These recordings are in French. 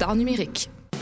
d'art numérique.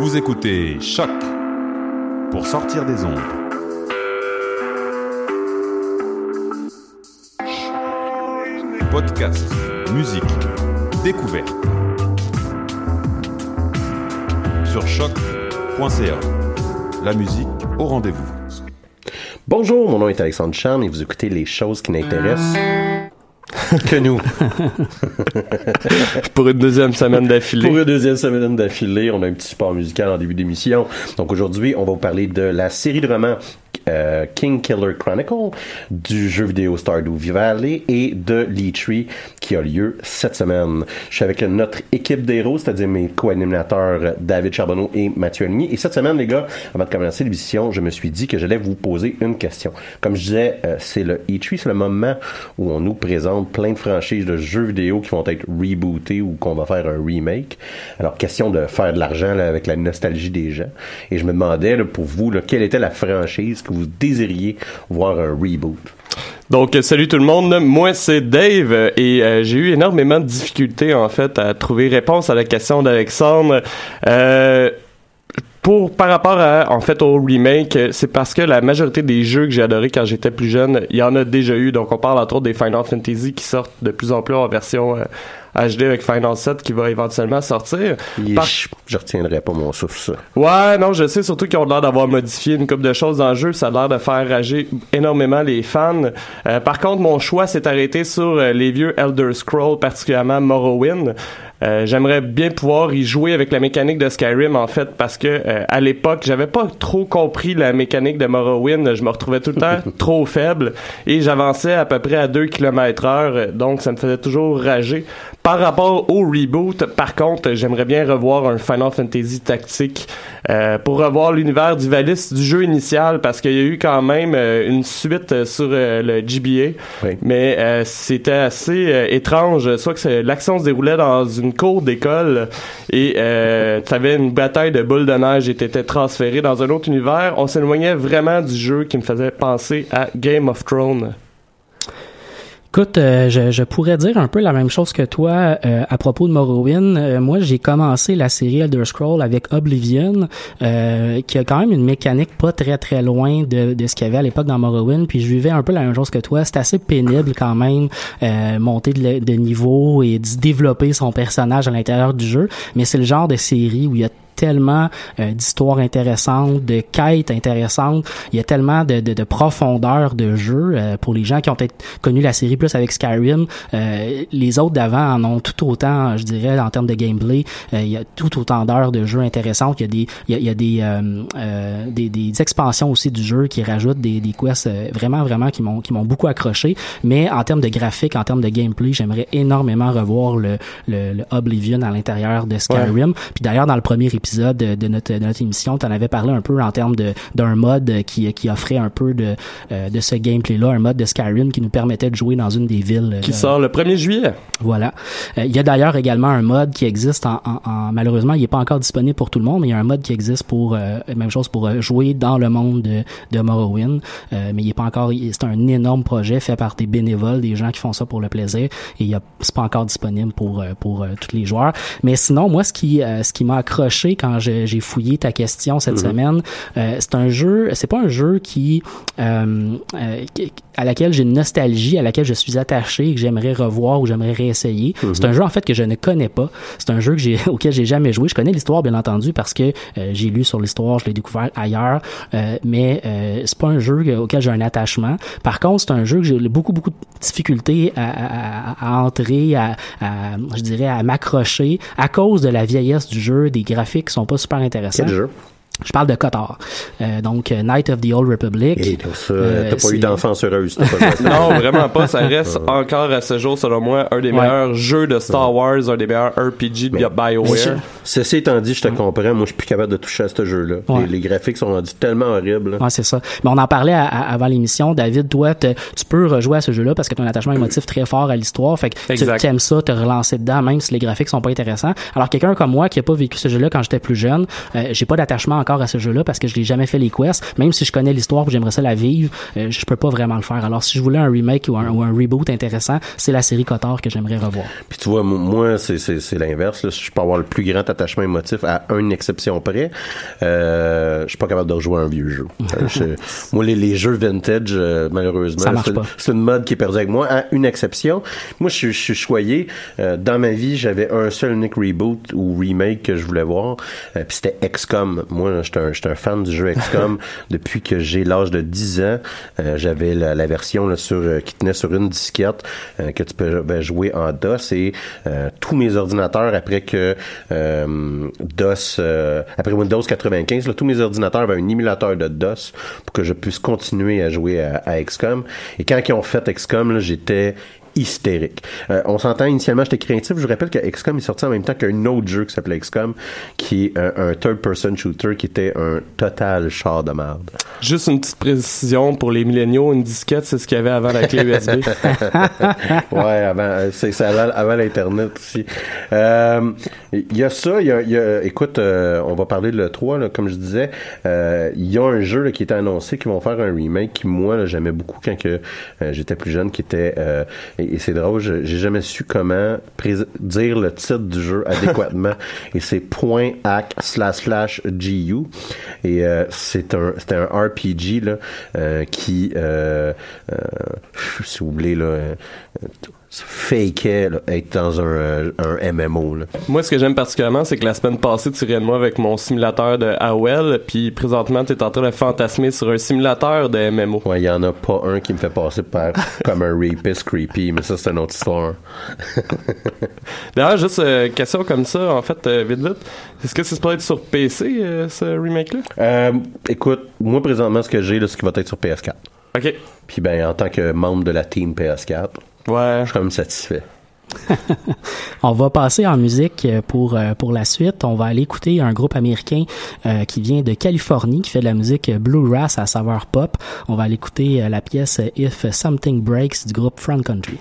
Vous écoutez Choc pour sortir des ondes. Podcast, musique, découverte. Sur choc.ca. La musique au rendez-vous. Bonjour, mon nom est Alexandre Charme et vous écoutez les choses qui n'intéressent que nous. Pour une deuxième semaine d'affilée. Pour une deuxième semaine d'affilée, on a un petit support musical en début d'émission. Donc aujourd'hui, on va vous parler de la série de romans euh, King Killer Chronicle, du jeu vidéo Stardew Valley et de Lee Tree qui a lieu cette semaine. Je suis avec notre équipe d'héros, c'est-à-dire mes co-animateurs David Charbonneau et Mathieu Almier. Et cette semaine, les gars, avant de commencer l'émission, je me suis dit que j'allais vous poser une question. Comme je disais, euh, c'est le E3, c'est le moment où on nous présente plein de franchises de jeux vidéo qui vont être rebootés ou qu'on va faire un remake. Alors, question de faire de l'argent avec la nostalgie des gens. Et je me demandais pour vous, quelle était la franchise que vous désiriez voir un reboot? Donc, euh, salut tout le monde. Moi, c'est Dave euh, et euh, j'ai eu énormément de difficultés, en fait, à trouver réponse à la question d'Alexandre. Pour par rapport à en fait au remake, c'est parce que la majorité des jeux que j'ai adorés quand j'étais plus jeune, il y en a déjà eu. Donc on parle entre autres des Final Fantasy qui sortent de plus en plus en version HD avec Final 7 qui va éventuellement sortir. Par- Je, je retiendrai pas mon souffle, ça. Ouais, non, je sais surtout qu'ils ont l'air d'avoir modifié une couple de choses dans le jeu. Ça a l'air de faire rager énormément les fans. Euh, par contre, mon choix s'est arrêté sur euh, les vieux Elder Scrolls, particulièrement Morrowind. Euh, J'aimerais bien pouvoir y jouer avec la mécanique de Skyrim en fait parce que euh, à l'époque j'avais pas trop compris la mécanique de Morrowind je me retrouvais tout le temps trop faible et j'avançais à peu près à 2 km heure donc ça me faisait toujours rager par rapport au reboot par contre j'aimerais bien revoir un Final Fantasy tactique euh, pour revoir l'univers du Valis du jeu initial parce qu'il y a eu quand même euh, une suite euh, sur euh, le GBA Oui. mais euh, c'était assez étrange soit que l'action se déroulait dans une cour d'école et euh, t'avais une bataille de boules de neige et t'étais transféré dans un autre univers. On s'éloignait vraiment du jeu qui me faisait penser à Game of Thrones Écoute, euh, je, je pourrais dire un peu la même chose que toi euh, à propos de Morrowind. Euh, moi, j'ai commencé la série Elder Scroll avec Oblivion, euh, qui a quand même une mécanique pas très très loin de, de ce qu'il y avait à l'époque dans Morrowind. Puis je vivais un peu la même chose que toi. C'est assez pénible quand même, euh, monter de, de niveau et de développer son personnage à l'intérieur du jeu. Mais c'est le genre de série où il y a tellement euh, d'histoires intéressantes, de quêtes intéressantes. Il y a tellement de, de, de profondeur de jeu euh, pour les gens qui ont peut-être connu la série plus avec Skyrim. Euh, les autres d'avant en ont tout autant, je dirais, en termes de gameplay. il y a tout autant d'heures de jeu intéressantes. Il y a des, il y a, il y a des, des, des, expansions aussi du jeu qui rajoutent des, des quests vraiment, vraiment qui m'ont qui m'ont beaucoup accroché. Mais en termes de graphique, en termes de gameplay, j'aimerais énormément revoir le, le, le Oblivion à l'intérieur de Skyrim. Puis d'ailleurs, dans le premier épisode de, notre, de notre émission, tu en avais parlé un peu en termes d'un mode qui, qui offrait un peu de, euh, de ce gameplay-là, un mode de Skyrim qui nous permettait de jouer dans une des villes. Qui sort le 1er juillet. Voilà. Euh, il y a d'ailleurs également un mode qui existe en, en, malheureusement, il est pas encore disponible pour tout le monde, mais il y a un mode qui existe pour euh, même chose pour jouer dans le monde de, de Morrowind, mais il est pas encore c'est un énorme projet fait par des bénévoles, des gens qui font ça pour le plaisir et c'est pas encore disponible pour pour tous les joueurs. Mais sinon, moi, ce qui ce qui m'a accroché quand j'ai fouillé ta question cette mhm. semaine, c'est un jeu, c'est pas un jeu qui à laquelle j'ai une nostalgie, à laquelle je suis attaché, que j'aimerais revoir ou j'aimerais réessayer. Mhm. C'est un jeu en fait que je ne connais pas. C'est un jeu que j'ai auquel j'ai jamais joué. Je connais l'histoire bien entendu parce que euh, j'ai lu sur l'histoire, je l'ai découvert ailleurs, euh, mais euh, c'est pas un jeu auquel j'ai un attachement. Par contre, c'est un jeu que j'ai beaucoup beaucoup de difficultés à, à, à entrer, à, à, je dirais à m'accrocher à cause de la vieillesse du jeu, des graphiques qui sont pas super intéressants. Je parle de Qatar. Euh, donc, euh, Night of the Old Republic. Et ça, euh, t'as pas eu d'enfance heureuse. non, vraiment pas. Ça reste encore à ce jour, selon moi, un des meilleurs jeux de Star Wars, un des meilleurs RPG de BioWare. Ceci étant dit, je te comprends. Moi, je suis plus capable de toucher à ce jeu-là. Les, graphiques sont rendus tellement horribles. Ouais, c'est ça. Mais on en parlait avant l'émission. David, toi, tu peux rejouer à ce jeu-là parce que tu as un attachement émotif très fort à l'histoire. Fait que tu aimes ça, te relancer dedans, même si les graphiques sont pas intéressants. Alors, quelqu'un comme moi qui a pas vécu ce jeu-là quand j'étais plus jeune, j'ai pas d'attachement encore à ce jeu-là parce que je l'ai jamais fait les quests. Même si je connais l'histoire et j'aimerais ça la vivre, euh, je peux pas vraiment le faire. Alors si je voulais un remake ou un, reboot intéressant, c'est la série Cotard que j'aimerais revoir. Puis tu vois, moi c'est l'inverse. Je peux avoir le plus grand attachement émotif à une exception près. Euh, je suis pas capable de rejouer un vieux jeu. Euh, moi les, jeux vintage, euh, malheureusement, c'est une mode qui est perdue avec moi. À une exception, moi je, suis choyé. dans ma vie, j'avais un seul unique reboot ou remake que je voulais voir. puis c'était XCOM. Moi, j'étais un, un fan du jeu XCOM depuis que j'ai l'âge de 10 ans. Euh, j'avais la, version là, sur euh, qui tenait sur une disquette euh, que tu peux ben, jouer en DOS et tous mes ordinateurs après que DOS après Windows 95, tous mes ordinateurs avaient un émulateur de DOS pour que je puisse continuer à jouer à, à XCOM. Et quand ils ont fait XCOM, j'étais hystérique. Euh, on s'entend initialement, j'étais craintif. Je vous rappelle que XCOM est sorti en même temps qu'un autre jeu qui s'appelait XCOM, qui est un, third-person shooter qui était un total char de merde. Juste une petite précision pour les milléniaux, une disquette, c'est ce qu'il y avait avant la clé USB. ouais, avant, c'est ça avant, l'internet aussi. Euh, il y a ça, il y a, écoute, euh, on va parler de le 3 là, comme je disais, il y a un jeu là, qui était annoncé qui vont faire un remake qui moi j'aimais beaucoup quand que j'étais plus jeune, qui était et, c'est drôle, j'ai jamais su comment dire le titre du jeu adéquatement. et c'est point hack slash slash GU. Et euh, c'est un un RPG là euh, qui euh, si vous voulez là fakeait être dans un, un MMO. Là. Moi, ce que j'aime particulièrement, c'est que la semaine passée, tu riais de moi avec mon simulateur de AOL, puis présentement, tu es en train de fantasmer sur un simulateur de MMO. Ouais, il y en a pas un qui me fait passer par comme un rapist creepy, mais ça, c'est une autre histoire. D'ailleurs, juste euh, question comme ça, en fait, euh, vite vite, est-ce que ça peut être sur PC, euh, ce remake-là? Euh, écoute, moi, présentement, ce que j'ai, c'est ce qui va être sur PS4. OK. Puis ben, en tant que membre de la team PS4, Ouais. Je suis quand même satisfait. on va passer en musique pour euh, pour la suite. On va aller écouter un groupe américain euh, qui vient de Californie, qui fait de la musique bluegrass à saveur pop. On va aller écouter euh, la pièce If Something Breaks du groupe Front Country.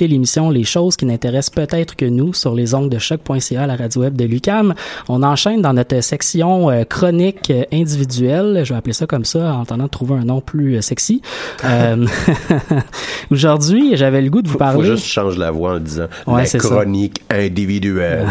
L'émission Les choses qui n'intéressent peut-être que nous sur les ongles de choc.ca, la radio web de Lucam. On enchaîne dans notre section euh, chronique euh, individuelle. Je vais appeler ça comme ça en attendant de trouver un nom plus euh, sexy. Euh, Aujourd'hui, j'avais le goût de vous parler. faut juste changer la voix en disant Ouais, la ça. chronique individuelle.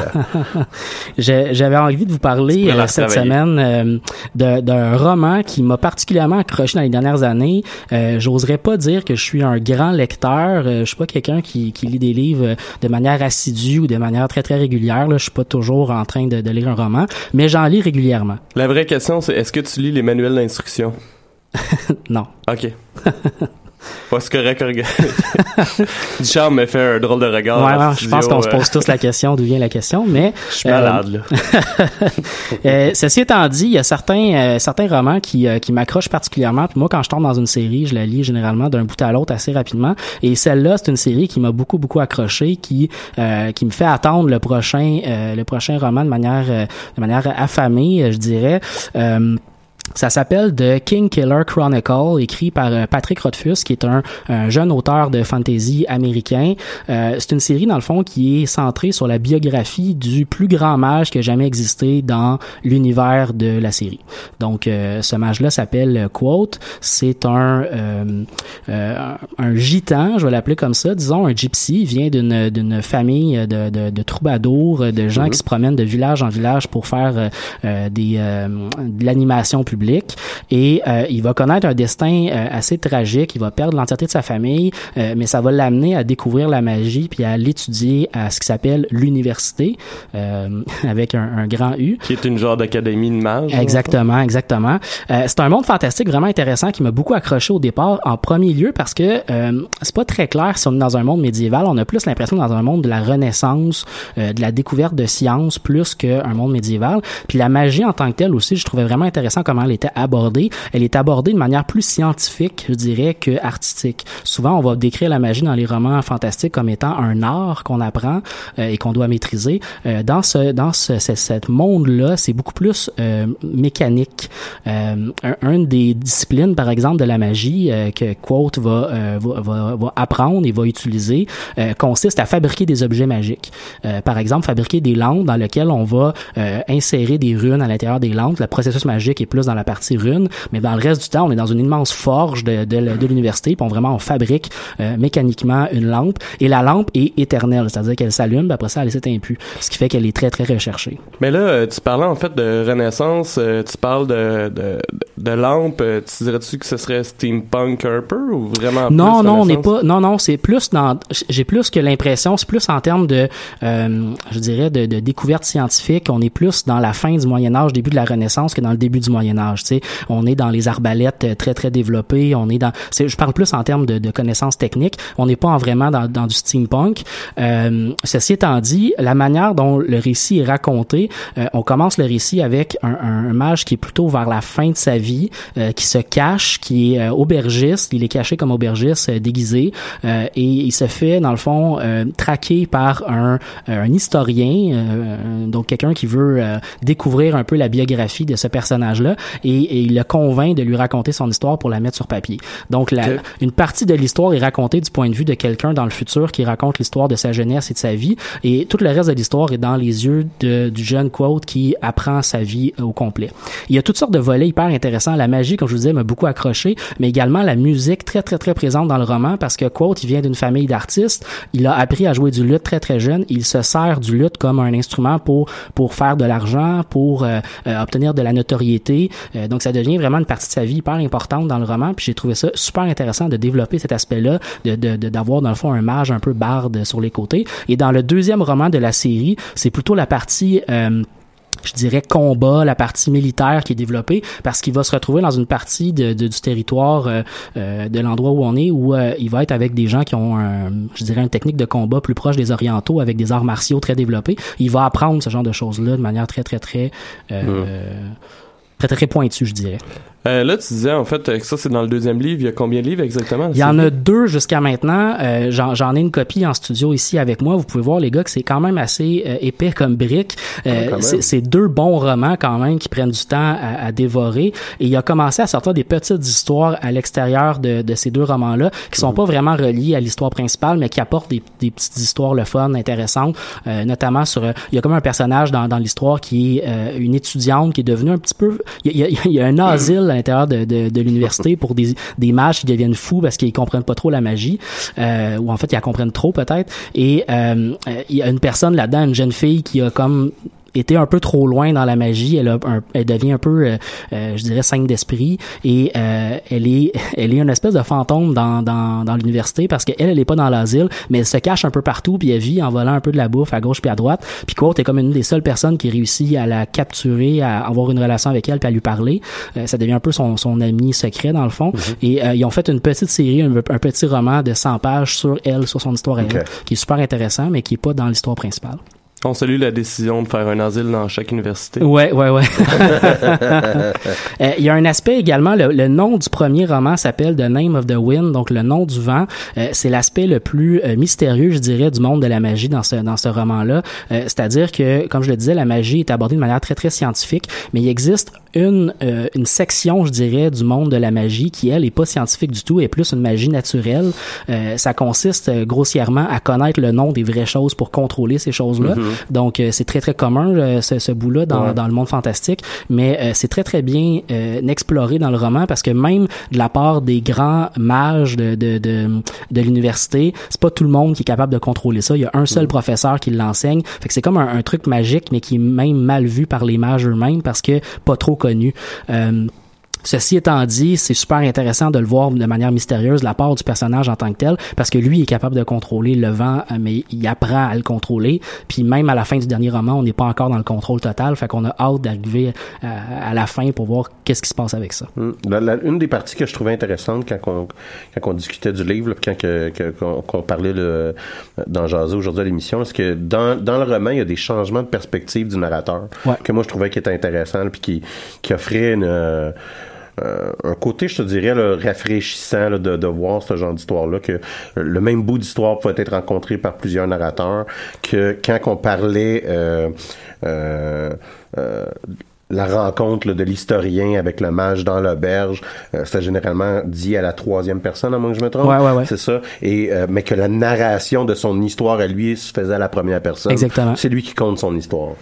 J'avais envie de vous parler euh, cette semaine euh, d'un roman qui m'a particulièrement accroché dans les dernières années. J'oserais pas dire que je suis un grand lecteur. Je suis pas quelqu'un qui, qui lit des livres euh, de manière assidue ou de manière très très régulière. Là. Je suis pas toujours en train de, de lire un roman, mais j'en lis régulièrement. La vraie question, c'est est-ce que tu lis les manuels d'instruction? non. OK. Pas c'est correct, regarde. Duchamp me fait un drôle de regard. Ouais, ouais, je pense qu'on se euh, pose tous la question d'où vient la question, mais Je suis euh, malade, là. Euh, ceci étant dit, il y a certains euh, certains romans qui euh, qui m'accrochent particulièrement. Puis moi, quand je tombe dans une série, je la lis généralement d'un bout à l'autre assez rapidement. Et celle-là, c'est une série qui m'a beaucoup beaucoup accroché, qui euh, qui me fait attendre le prochain euh, le prochain roman de manière euh, de manière affamée, euh, je dirais. Ça s'appelle The King Killer Chronicle, écrit par euh, Patrick Rothfuss, qui est un, un jeune auteur de fantasy américain. Euh, c'est une série, dans le fond, qui est centrée sur la biographie du plus grand mage qui a jamais existé dans l'univers de la série. Donc, euh, ce mage-là s'appelle euh, Quote. C'est un, euh, euh, un gitan, je vais l'appeler comme ça, disons un gypsy. Il vient d'une, d'une famille de, de, de troubadours, de gens qui se promènent de village en village pour faire des, euh, de l'animation publique public et euh, il va connaître un destin euh, assez tragique. Il va perdre l'entièreté de sa famille, euh, mais ça va l'amener à découvrir la magie puis à l'étudier à ce qui s'appelle l'université euh, avec un, un grand U. Qui est une genre d'académie de mages. Exactement, exactement. Euh, c'est un monde fantastique vraiment intéressant qui m'a beaucoup accroché au départ en premier lieu parce que euh, c'est pas très clair si on est dans un monde médiéval. On a plus l'impression d'être dans un monde de la Renaissance, euh, de la découverte de sciences plus qu'un monde médiéval. Puis la magie en tant que telle aussi, je trouvais vraiment intéressant comment elle était abordée. Elle est abordée de manière plus scientifique, je dirais, que artistique. Souvent, on va décrire la magie dans les romans fantastiques comme étant un art qu'on apprend euh, et qu'on doit maîtriser. Euh, dans ce dans ce, ce, monde-là, c'est beaucoup plus euh, mécanique. Un, un des disciplines, par exemple, de la magie que Quote va, va, va, apprendre et va utiliser consiste à fabriquer des objets magiques. Par exemple, fabriquer des lampes dans lesquelles on va insérer des runes à l'intérieur des lampes. Le processus magique est plus dans la partie rune, mais dans le reste du temps, on est dans une immense forge de, de, l'université, puis on vraiment on fabrique euh, mécaniquement une lampe et la lampe est éternelle, c'est-à-dire qu'elle s'allume, après ça elle s'éteint plus, ce qui fait qu'elle est très très recherchée. Mais là, euh, tu parlais en fait de Renaissance, euh, tu parles de lampe, euh, tu dirais-tu que ce serait steampunk un peu ou vraiment Non, plus non, on n'est pas. Non, non, c'est plus dans. J'ai plus que l'impression, c'est plus en termes de, euh, je dirais, de, de découverte scientifique. On est plus dans la fin du Moyen Âge, début de la Renaissance que dans le début du Moyen Âge. Tu sais, on est dans les arbalètes euh, très très développées. On est dans. Je parle plus en termes de, de connaissances techniques. On n'est pas en vraiment dans, dans du steampunk. Euh, ceci étant dit, la manière dont le récit est raconté, euh, on commence le récit avec un, un, un mage qui est plutôt vers la fin de sa vie, euh, qui se cache, qui est euh, aubergiste. Il est caché comme aubergiste euh, déguisé euh, et il se fait dans le fond euh, traquer par un, un historien, euh, donc quelqu'un qui veut euh, découvrir un peu la biographie de ce personnage-là et, et il le convainc de lui raconter son histoire pour la mettre sur papier. Donc la, une partie de l'histoire est racontée du point de vue de quelqu'un dans le futur qui raconte l'histoire de sa jeunesse et de sa vie et tout le reste de l'histoire est dans les yeux de, du jeune quote qui apprend sa vie au complet. Il y a toutes sortes de volets hyper intéressants. La magie, comme je vous disais, m'a beaucoup accroché, mais également la musique très très très présente dans le roman parce que quote, il vient d'une famille d'artistes. Il a appris à jouer du luth très très jeune. Il se sert du luth comme un instrument pour pour faire de l'argent, pour euh, euh, obtenir de la notoriété. Euh, donc ça devient vraiment une partie de sa vie hyper importante dans le roman. Puis j'ai trouvé ça super intéressant de développer cet aspect-là, de d'avoir dans le fond un mage un peu barde sur les côtés. Et dans le deuxième roman de la série, c'est plutôt la partie euh, je dirais combat, la partie militaire qui est développée, parce qu'il va se retrouver dans une partie de, de- du territoire euh, euh, de l'endroit où on est, où euh, il va être avec des gens qui ont, un, je dirais, une technique de combat plus proche des orientaux, avec des arts martiaux très développés. Il va apprendre ce genre de choses-là de manière très, très, très, euh, très, très, très pointue, je dirais. Euh, là, tu disais en fait euh, que ça c'est dans le deuxième livre. Il y a combien de livres exactement? Il y en a deux jusqu'à maintenant. Euh, J'en ai une copie en studio ici avec moi. Vous pouvez voir, les gars, que c'est quand même assez euh, épais comme brique. Euh, même. c'est deux bons romans quand même qui prennent du temps à, à dévorer. Et il a commencé à sortir des petites histoires à l'extérieur de, de ces deux romans-là qui sont pas vraiment reliés à l'histoire principale, mais qui apportent des, des petites histoires le fun, intéressantes, euh, notamment sur... il y a comme un personnage dans, dans l'histoire qui est euh, une étudiante qui est devenue un petit peu... Il y a, il y a- il y a un asile à l'intérieur de, de, l'université pour des, des mages qui deviennent fous parce qu'ils comprennent pas trop la magie, euh, ou en fait ils la comprennent trop peut-être. Et euh, il y a une personne là-dedans, une jeune fille qui a comme été un peu trop loin dans la magie, elle, a un- elle devient un peu, euh, euh, je dirais, sainte d'esprit, et euh, elle est, elle est une espèce de fantôme dans, dans, dans l'université parce qu'elle, elle est pas dans l'asile, mais elle se cache un peu partout, puis elle vit en volant un peu de la bouffe à gauche puis à droite. Puis Quote est comme une des seules personnes qui réussit à la capturer, à avoir une relation avec elle, puis à lui parler. Euh, ça devient un peu son, son ami secret dans le fond. Et euh, ils ont fait une petite série, un, un petit roman de 100 pages sur elle, sur son histoire à Ok. elle, qui est super intéressant, mais qui est pas dans l'histoire principale. On salue la décision de faire un asile dans chaque université. Ouais, ouais, ouais. Euh, Il y a un aspect également, le, le nom du premier roman s'appelle The Name of the Wind, donc le nom du vent. Euh, c'est l'aspect le plus euh, mystérieux, je dirais, du monde de la magie dans ce, dans ce roman-là. C'est-à-dire que, comme je le disais, la magie est abordée de manière très, très scientifique, mais il existe une, euh, une section, je dirais, du monde de la magie qui, elle, est pas scientifique du tout, est plus une magie naturelle. Euh, ça consiste euh, grossièrement à connaître le nom des vraies choses pour contrôler ces choses-là. Donc, euh, c'est très, très commun, euh, ce, ce bout-là, dans, Ouais. dans le monde fantastique. Mais euh, c'est très, très bien euh, exploré dans le roman parce que même de la part des grands mages de, de, de, de l'université, c'est pas tout le monde qui est capable de contrôler ça. Il y a un seul professeur qui l'enseigne. Fait que c'est comme un, un truc magique, mais qui est même mal vu par les mages eux-mêmes parce que pas trop connu. Euh, Ceci étant dit, c'est super intéressant de le voir de manière mystérieuse la part du personnage en tant que tel, parce que lui est capable de contrôler le vent, euh, mais il apprend à le contrôler. Puis même à la fin du dernier roman, on n'est pas encore dans le contrôle total, fait qu'on a hâte d'arriver euh, à la fin pour voir qu'est-ce qui se passe avec ça. La- la- une des parties que je trouvais intéressante quand on, quand on discutait du livre, là, quand que- que- qu'on qu'on parlait le, dans Jaser aujourd'hui à l'émission, c'est que dans, dans le roman, il y a des changements de perspective du narrateur Ouais. que moi je trouvais qui était intéressant, puis qui, qui offrait une, euh, euh, un côté, je te dirais, là, rafraîchissant là, de, voir ce genre d'histoire-là, que le même bout d'histoire peut être rencontré par plusieurs narrateurs, que quand on parlait euh, euh, euh, la rencontre là, de l'historien avec le mage dans l'auberge, euh, c'était généralement dit à la troisième personne, à moins que je me trompe. Ouais, ouais, ouais. C'est ça. Et euh, mais que la narration de son histoire à lui se faisait à la première personne. Exactement. C'est lui qui compte son histoire.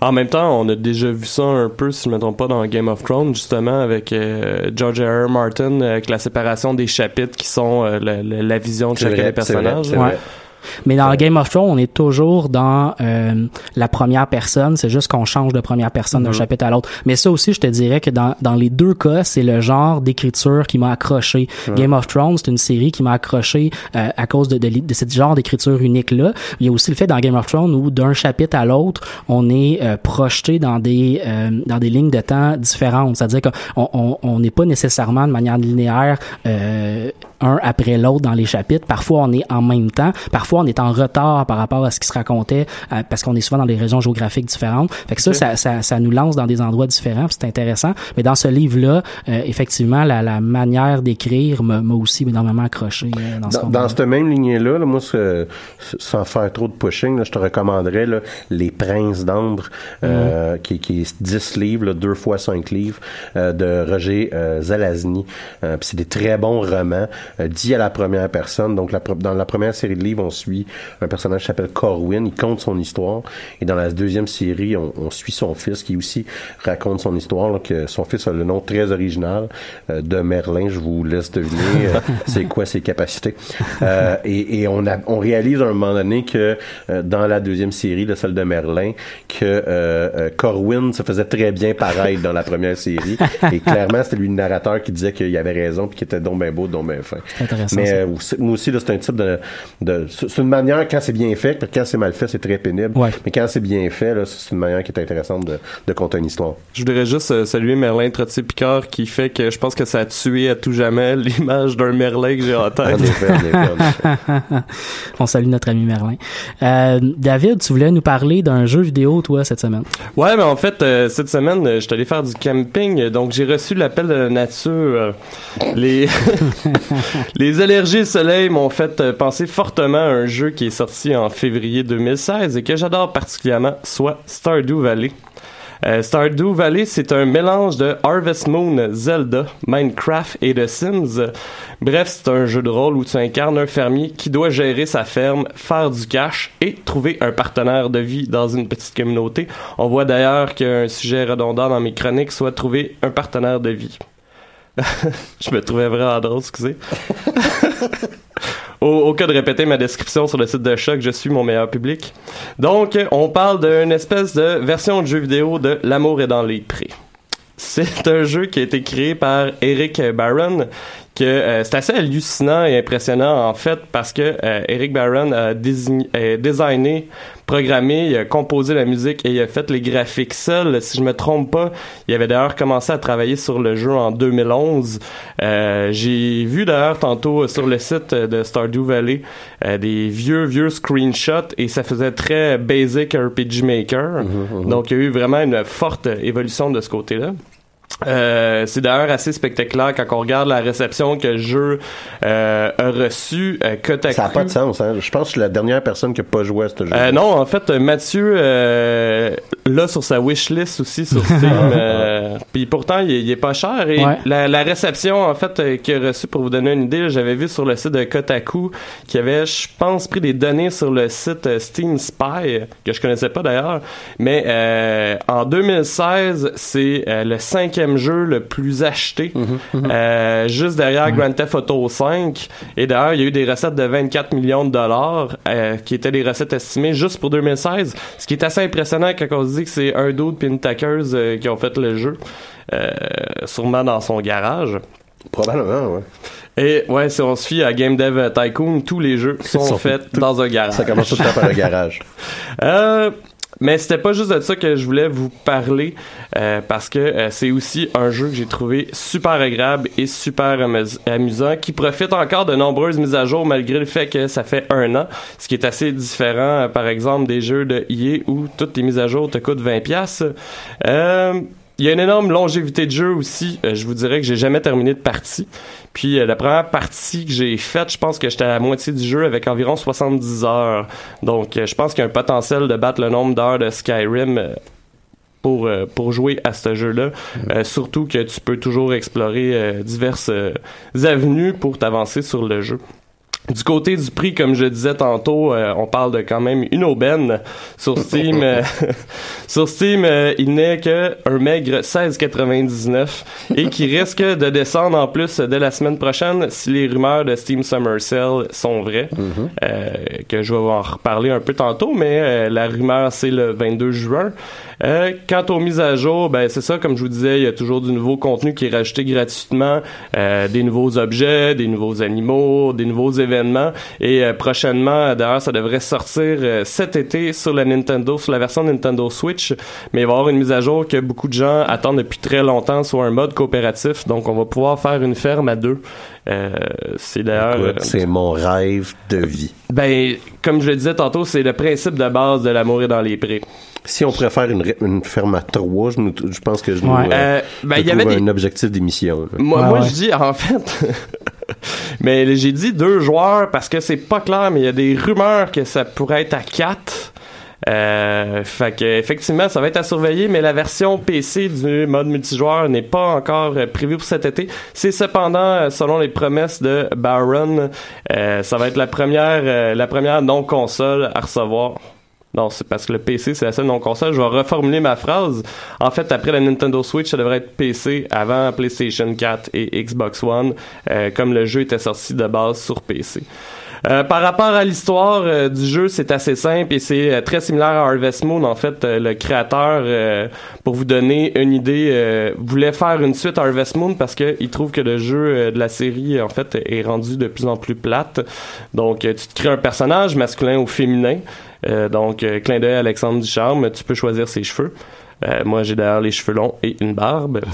En même temps, on a déjà vu ça un peu, si je me trompe pas, dans Game of Thrones, justement, avec euh, George R. R. Martin, euh, avec la séparation des chapitres qui sont euh, la, la- la vision de chacun des c'est vrai, personnages. Mais dans Game of Thrones, on est toujours dans euh, la première personne. C'est juste qu'on change de première personne d'un Mhm. chapitre à l'autre. Mais ça aussi, je te dirais que dans, dans les deux cas, c'est le genre d'écriture qui m'a accroché. Game of Thrones, c'est une série qui m'a accroché euh, à cause de, de, de ce genre d'écriture unique-là. Il y a aussi le fait dans Game of Thrones où d'un chapitre à l'autre, on est euh, projeté dans des euh, dans des lignes de temps différentes. C'est-à-dire qu'on on, on n'est pas nécessairement de manière linéaire euh, un après l'autre dans les chapitres. Parfois, on est en même temps. Parfois, on est en retard par rapport à ce qui se racontait euh, parce qu'on est souvent dans des régions géographiques différentes. Fait que ça, ça, ça, ça nous lance dans des endroits différents. C'est intéressant. Mais dans ce livre-là, euh, effectivement, la, la manière d'écrire m'a aussi énormément accroché euh, dans ce Dans, dans cette même lignée-là, là, moi, ce- sans faire trop de pushing, là, je te recommanderais là, Les Princes d'Ambre, euh, qui, qui est 10 livres, là, deux fois 5 livres, euh, de Roger euh, Zalazny. Euh, puis c'est des très bons romans, euh, dits à la première personne. Donc, la, dans la première série de livres, on suit un personnage qui s'appelle Corwin, il compte son histoire. Et dans la deuxième série, on, on suit son fils, qui aussi raconte son histoire. là, que son fils a le nom très original euh, de Merlin. Je vous laisse deviner euh, c'est quoi ses capacités. Euh, et et on, a, on réalise à un moment donné que euh, dans la deuxième série, de celle de Merlin, que euh, euh, Corwin se faisait très bien pareil dans la première série. Et clairement, c'était lui le narrateur qui disait qu'il avait raison puis qu'il était donc bien beau, donc bien fin. C'est intéressant, Mais ça. euh, aussi- moi aussi, là, c'est un type de, de c'est une manière quand c'est bien fait, quand c'est mal fait, c'est très pénible. Ouais. Mais quand c'est bien fait, là, c'est une manière qui est intéressante de, de conter une histoire. Je voudrais juste euh, saluer Merlin Trottier-Picard qui fait que je pense que ça a tué à tout jamais l'image d'un Merlin que j'ai en En tête. effet, en effet, en effet. On salue notre ami Merlin. Euh, David, tu voulais nous parler d'un jeu vidéo, toi, cette semaine. Ouais, mais en fait, euh, cette semaine, je suis allé faire du camping, donc j'ai reçu l'appel de la nature. Les, les allergies soleil m'ont fait euh, penser fortement à un jeu qui est sorti en février 2016 et que j'adore particulièrement, soit Stardew Valley. Euh, Stardew Valley, c'est un mélange de Harvest Moon, Zelda, Minecraft et The Sims. Bref, c'est un jeu de rôle où tu incarnes un fermier qui doit gérer sa ferme, faire du cash et trouver un partenaire de vie dans une petite communauté. On voit d'ailleurs qu'un sujet redondant dans mes chroniques soit trouver un partenaire de vie. Je me trouvais vraiment drôle, excusez. Au, au cas de répéter ma description sur le site de Choc, je suis mon meilleur public. Donc, on parle d'une espèce de version de jeu vidéo de L'amour est dans les prés. C'est un jeu qui a été créé par Eric Barron, que euh, c'est assez hallucinant et impressionnant en fait parce que euh, Eric Barron a désigné- euh, designé, programmé, il a composé la musique et il a fait les graphiques seul. Si je me trompe pas, il avait d'ailleurs commencé à travailler sur le jeu en 2011. Euh, J'ai vu d'ailleurs tantôt euh, sur le site euh, de Stardew Valley euh, des vieux vieux screenshots et ça faisait très basic RPG Maker. Donc il y a eu vraiment une forte évolution de ce côté-là. Euh, c'est d'ailleurs assez spectaculaire quand on regarde la réception que le jeu euh, a reçue. Euh, Kotaku- Ça n'a pas de sens. Hein? Je pense que je suis la dernière personne qui n'a pas joué à ce jeu. euh, non, en fait, Mathieu euh, l'a sur sa wishlist aussi sur Steam. euh, Puis pourtant, il est, il est pas cher. Et Ouais. la, la réception, en fait, qu'il a reçue, pour vous donner une idée, là, j'avais vu sur le site de Kotaku qui avait, je pense, pris des données sur le site Steam Spy, que je connaissais pas d'ailleurs. Mais euh, en 2016, c'est euh, le cinquième jeu le plus acheté, euh, juste derrière Grand Theft Auto 5. Et d'ailleurs, il y a eu des recettes de 24 millions de dollars, euh, qui étaient des recettes estimées juste pour 2016. Ce qui est assez impressionnant quand on se dit que c'est un dude puis une taqueuse euh, qui ont fait le jeu, sûrement dans son garage. Probablement, ouais. Et ouais, si on se fie à Game Dev Tycoon, tous les jeux sont, Sont faits dans un garage. Ça commence tout le temps par le garage. Euh, mais c'était pas juste de ça que je voulais vous parler euh, parce que euh, c'est aussi un jeu que j'ai trouvé super agréable et super amus- amusant qui profite encore de nombreuses mises à jour malgré le fait que ça fait un an, ce qui est assez différent euh, par exemple des jeux de EA où toutes les mises à jour te coûtent 20 pièces. Euh, il y a une énorme longévité de jeu aussi. Euh, je vous dirais que j'ai jamais terminé de partie. Puis euh, la première partie que j'ai faite, je pense que j'étais à la moitié du jeu avec environ 70 heures. Donc euh, je pense qu'il y a un potentiel de battre le nombre d'heures de Skyrim euh, pour, pour jouer à ce jeu-là. Euh, surtout que tu peux toujours explorer diverses avenues pour t'avancer sur le jeu. Du côté du prix, comme je disais tantôt, euh, on parle de quand même une aubaine. Sur Steam, euh, sur Steam, euh, il n'est que un maigre 16,99 et qui risque de descendre en plus dès la semaine prochaine si les rumeurs de Steam Summer Sale sont vraies. Euh, que je vais en reparler un peu tantôt, mais euh, la rumeur c'est le 22 juin. Euh, quant aux mises à jour, ben c'est ça, comme je vous disais, il y a toujours du nouveau contenu qui est rajouté gratuitement, euh, des nouveaux objets, des nouveaux animaux, des nouveaux événements. Et euh, prochainement, d'ailleurs, ça devrait sortir euh, cet été sur la Nintendo, sur la version Nintendo Switch. Mais il va y avoir une mise à jour que beaucoup de gens attendent depuis très longtemps, soit un mode coopératif. Donc, on va pouvoir faire une ferme à deux. Euh, c'est d'ailleurs. Euh, c'est mon rêve de vie. ben, comme je le disais tantôt, c'est le principe de base de l'amour est dans les prés. Si on faire une, ferme à trois, je, nous- je pense que je nous Ouais. euh, Euh, ben, je y avait des- un objectif d'émission. Moi, Ouais, moi ouais. je dis, en fait, mais j'ai dit deux joueurs parce que c'est pas clair, mais il y a des rumeurs que ça pourrait être à quatre. Euh, fait que effectivement, ça va être à surveiller, mais la version PC du mode multijoueur n'est pas encore euh, prévue pour cet été. C'est cependant, euh, selon les promesses de Baron, ça va être la première, la première non console à recevoir. Non, c'est parce que le PC, c'est la seule non-console. Je vais reformuler ma phrase. En fait, après la Nintendo Switch, ça devrait être PC avant PlayStation 4 et Xbox One, comme le jeu était sorti de base sur PC. Euh, par rapport à l'histoire euh, du jeu, c'est assez simple et c'est euh, très similaire à Harvest Moon. En fait, le créateur, pour vous donner une idée, voulait faire une suite à Harvest Moon parce qu'il trouve que le jeu de la série, en fait, est rendu de plus en plus plate. Donc, tu te crées un personnage masculin ou féminin. Donc, clin d'œil à Alexandre Ducharme, tu peux choisir ses cheveux. Moi, j'ai d'ailleurs les cheveux longs et une barbe.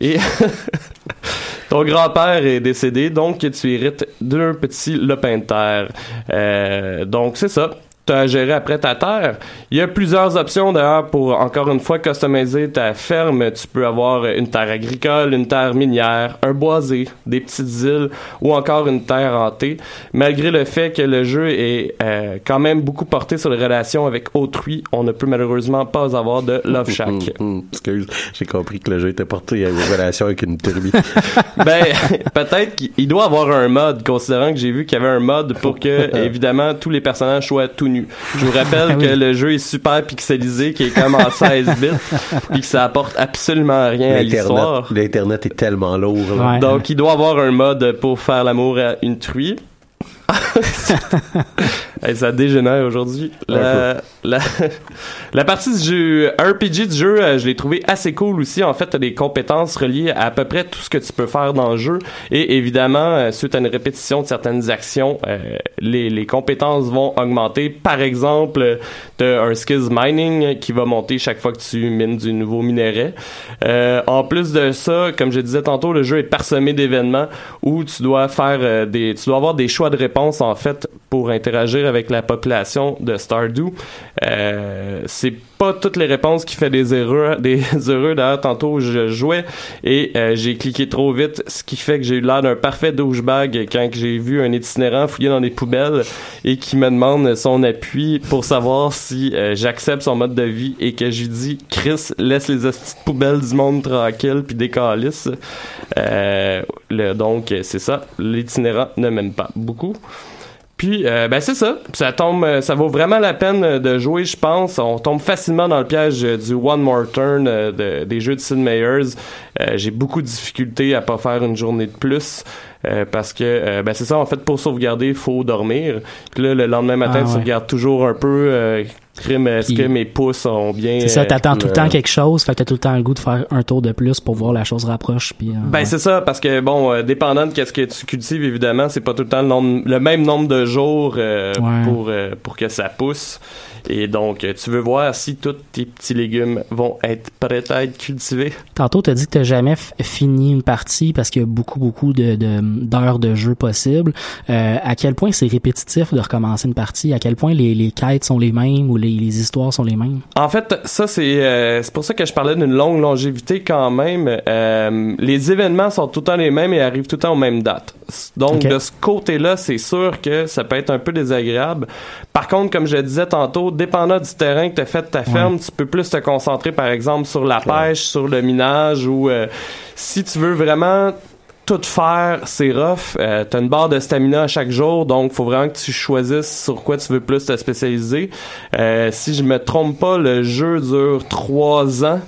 ton grand-père est décédé, donc tu hérites d'un petit lopin de terre. Euh, donc, c'est ça. Tu as à gérer après ta terre. Il y a plusieurs options d'ailleurs pour encore une fois customiser ta ferme. Tu peux avoir une terre agricole, une terre minière, un boisé, des petites îles ou encore une terre hantée. Malgré le fait que le jeu est euh, quand même beaucoup porté sur les relations avec autrui, on ne peut malheureusement pas avoir de Love Shack. Excuse, j'ai compris que le jeu était porté à une relation avec une turbine. ben, peut-être qu'il doit avoir un mode, considérant que j'ai vu qu'il y avait un mode pour que, évidemment, tous les personnages soient tout Je vous rappelle que le jeu est super pixelisé, qui est comme en 16 bits, puis que ça apporte absolument rien à l'histoire. L'Internet, l'Internet est tellement lourd. Ouais. Donc, il doit avoir un mode pour faire l'amour à une truie. Hey, ça dégénère aujourd'hui. La, la, la partie du jeu, RPG du jeu, euh, je l'ai trouvé assez cool aussi. En fait, t'as des compétences reliées à à peu près tout ce que tu peux faire dans le jeu. Et évidemment, euh, suite à une répétition de certaines actions, euh, les, les compétences vont augmenter. Par exemple, euh, t'as un skills mining qui va monter chaque fois que tu mines du nouveau minerai. Euh, en plus de ça, comme je disais tantôt, le jeu est parsemé d'événements où tu dois faire des, tu dois avoir des choix de réponse en fait pour interagir avec la population de Stardew. Euh, c'est pas toutes les réponses qui fait des erreurs, des heureux. D'ailleurs, tantôt je jouais et euh, j'ai cliqué trop vite, ce qui fait que j'ai eu l'air d'un parfait douchebag quand j'ai vu un itinérant fouiller dans des poubelles et qui me demande son appui pour savoir si euh, j'accepte son mode de vie et que je lui dis Chris laisse les poubelles du monde tranquille puis décalisse. Euh, donc c'est ça, l'itinérant ne m'aime pas beaucoup. Puis, euh, ben c'est ça. Ça tombe, euh, ça vaut vraiment la peine euh, de jouer, je pense. On tombe facilement dans le piège euh, du one more turn euh, de- des jeux de Sid Meier's. Euh, J'ai beaucoup de difficultés à pas faire une journée de plus. euh, parce que euh, ben c'est ça en fait pour sauvegarder il faut dormir puis là le lendemain matin Ah, tu ouais. regardes toujours un peu euh, est-ce Puis- que mes pouces ont bien C'est ça, euh, t'attends tout le euh, temps quelque chose, fait que t'as tout le temps le goût de faire un tour de plus pour voir la chose rapproche. Puis, euh, Ben ouais. c'est ça parce que bon euh, dépendant de qu'est-ce que tu cultives évidemment c'est pas tout le temps le, nombre- le même nombre de jours euh, Ouais. pour euh, pour que ça pousse et donc euh, tu veux voir si tous tes petits légumes vont être prêts à être cultivés? Tantôt, t'as dit que t'as jamais f- fini une partie parce qu'il y a beaucoup, beaucoup de, de- d'heures de jeu possibles. Euh, à quel point c'est répétitif de recommencer une partie? À quel point les, les quêtes sont les mêmes ou les, les histoires sont les mêmes? En fait, ça c'est euh, pour ça que je parlais d'une longue longévité quand même. Euh, les événements sont tout le temps les mêmes et arrivent tout le temps aux mêmes dates. Donc de ce côté-là, c'est sûr que ça peut être un peu désagréable. Par contre, comme je disais tantôt, dépendant du terrain que tu as fait de ta ferme, tu peux plus te concentrer par exemple sur la pêche, sur le minage ou euh, si tu veux vraiment tout faire, c'est rough. Euh, t'as une barre de stamina à chaque jour, donc faut vraiment que tu choisisses sur quoi tu veux plus te spécialiser. Euh, si je me trompe pas, le jeu dure trois ans.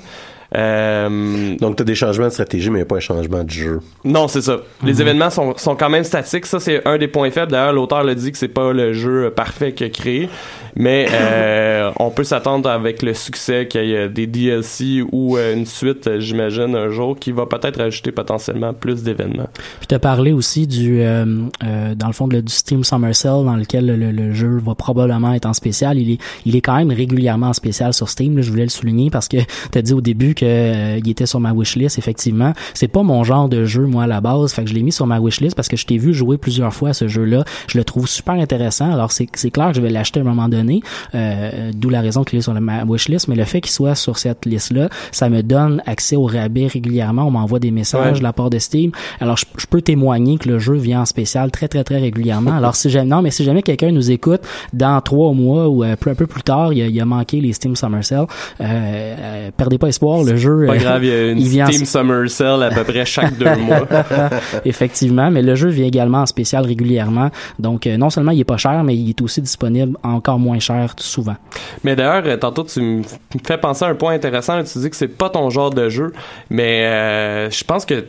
Euh, Donc, tu as des changements de stratégie, mais il n'y a pas un changement de jeu. non, c'est ça. Les événements sont, sont quand même statiques. Ça, c'est un des points faibles. D'ailleurs, l'auteur l'a dit que c'est pas le jeu parfait qu'il a créé. Mais euh, on peut s'attendre avec le succès qu'il y ait des DLC ou euh, une suite, j'imagine, un jour, qui va peut-être ajouter potentiellement plus d'événements. Puis t'as parlé aussi du, euh, euh, dans le fond, de, du Steam Summer Sale dans lequel le, le jeu va probablement être en spécial. Il est, il est quand même régulièrement en spécial sur Steam. Là, je voulais le souligner parce que t'as dit au début que euh, il était sur ma wishlist. Effectivement, c'est pas mon genre de jeu moi à la base. Fait que je l'ai mis sur ma wishlist parce que je t'ai vu jouer plusieurs fois à ce jeu-là. Je le trouve super intéressant. Alors c'est c'est clair que je vais l'acheter à un moment donné. Euh, D'où la raison qu'il est sur ma wishlist. Mais le fait qu'il soit sur cette liste-là, ça me donne accès au rabais régulièrement. On m'envoie des messages Ouais. de la part de Steam. Alors, je, je peux témoigner que le jeu vient en spécial très, très, très régulièrement. Alors, si jamais, non, mais si jamais quelqu'un nous écoute dans trois mois ou euh, peu- un peu plus tard, il a, il a manqué les Steam Summer Sale, euh, euh, perdez pas espoir, le jeu... Pas euh, grave, il y a une en- Steam Summer Sale à peu près chaque deux mois. Effectivement, mais le jeu vient également en spécial régulièrement. Donc, euh, non seulement il est pas cher, mais il est aussi disponible encore moins cher souvent. Mais d'ailleurs, euh, tantôt, tu me fais penser à un point intéressant. Tu dis que c'est pas ton genre de jeu, mais euh, je pense que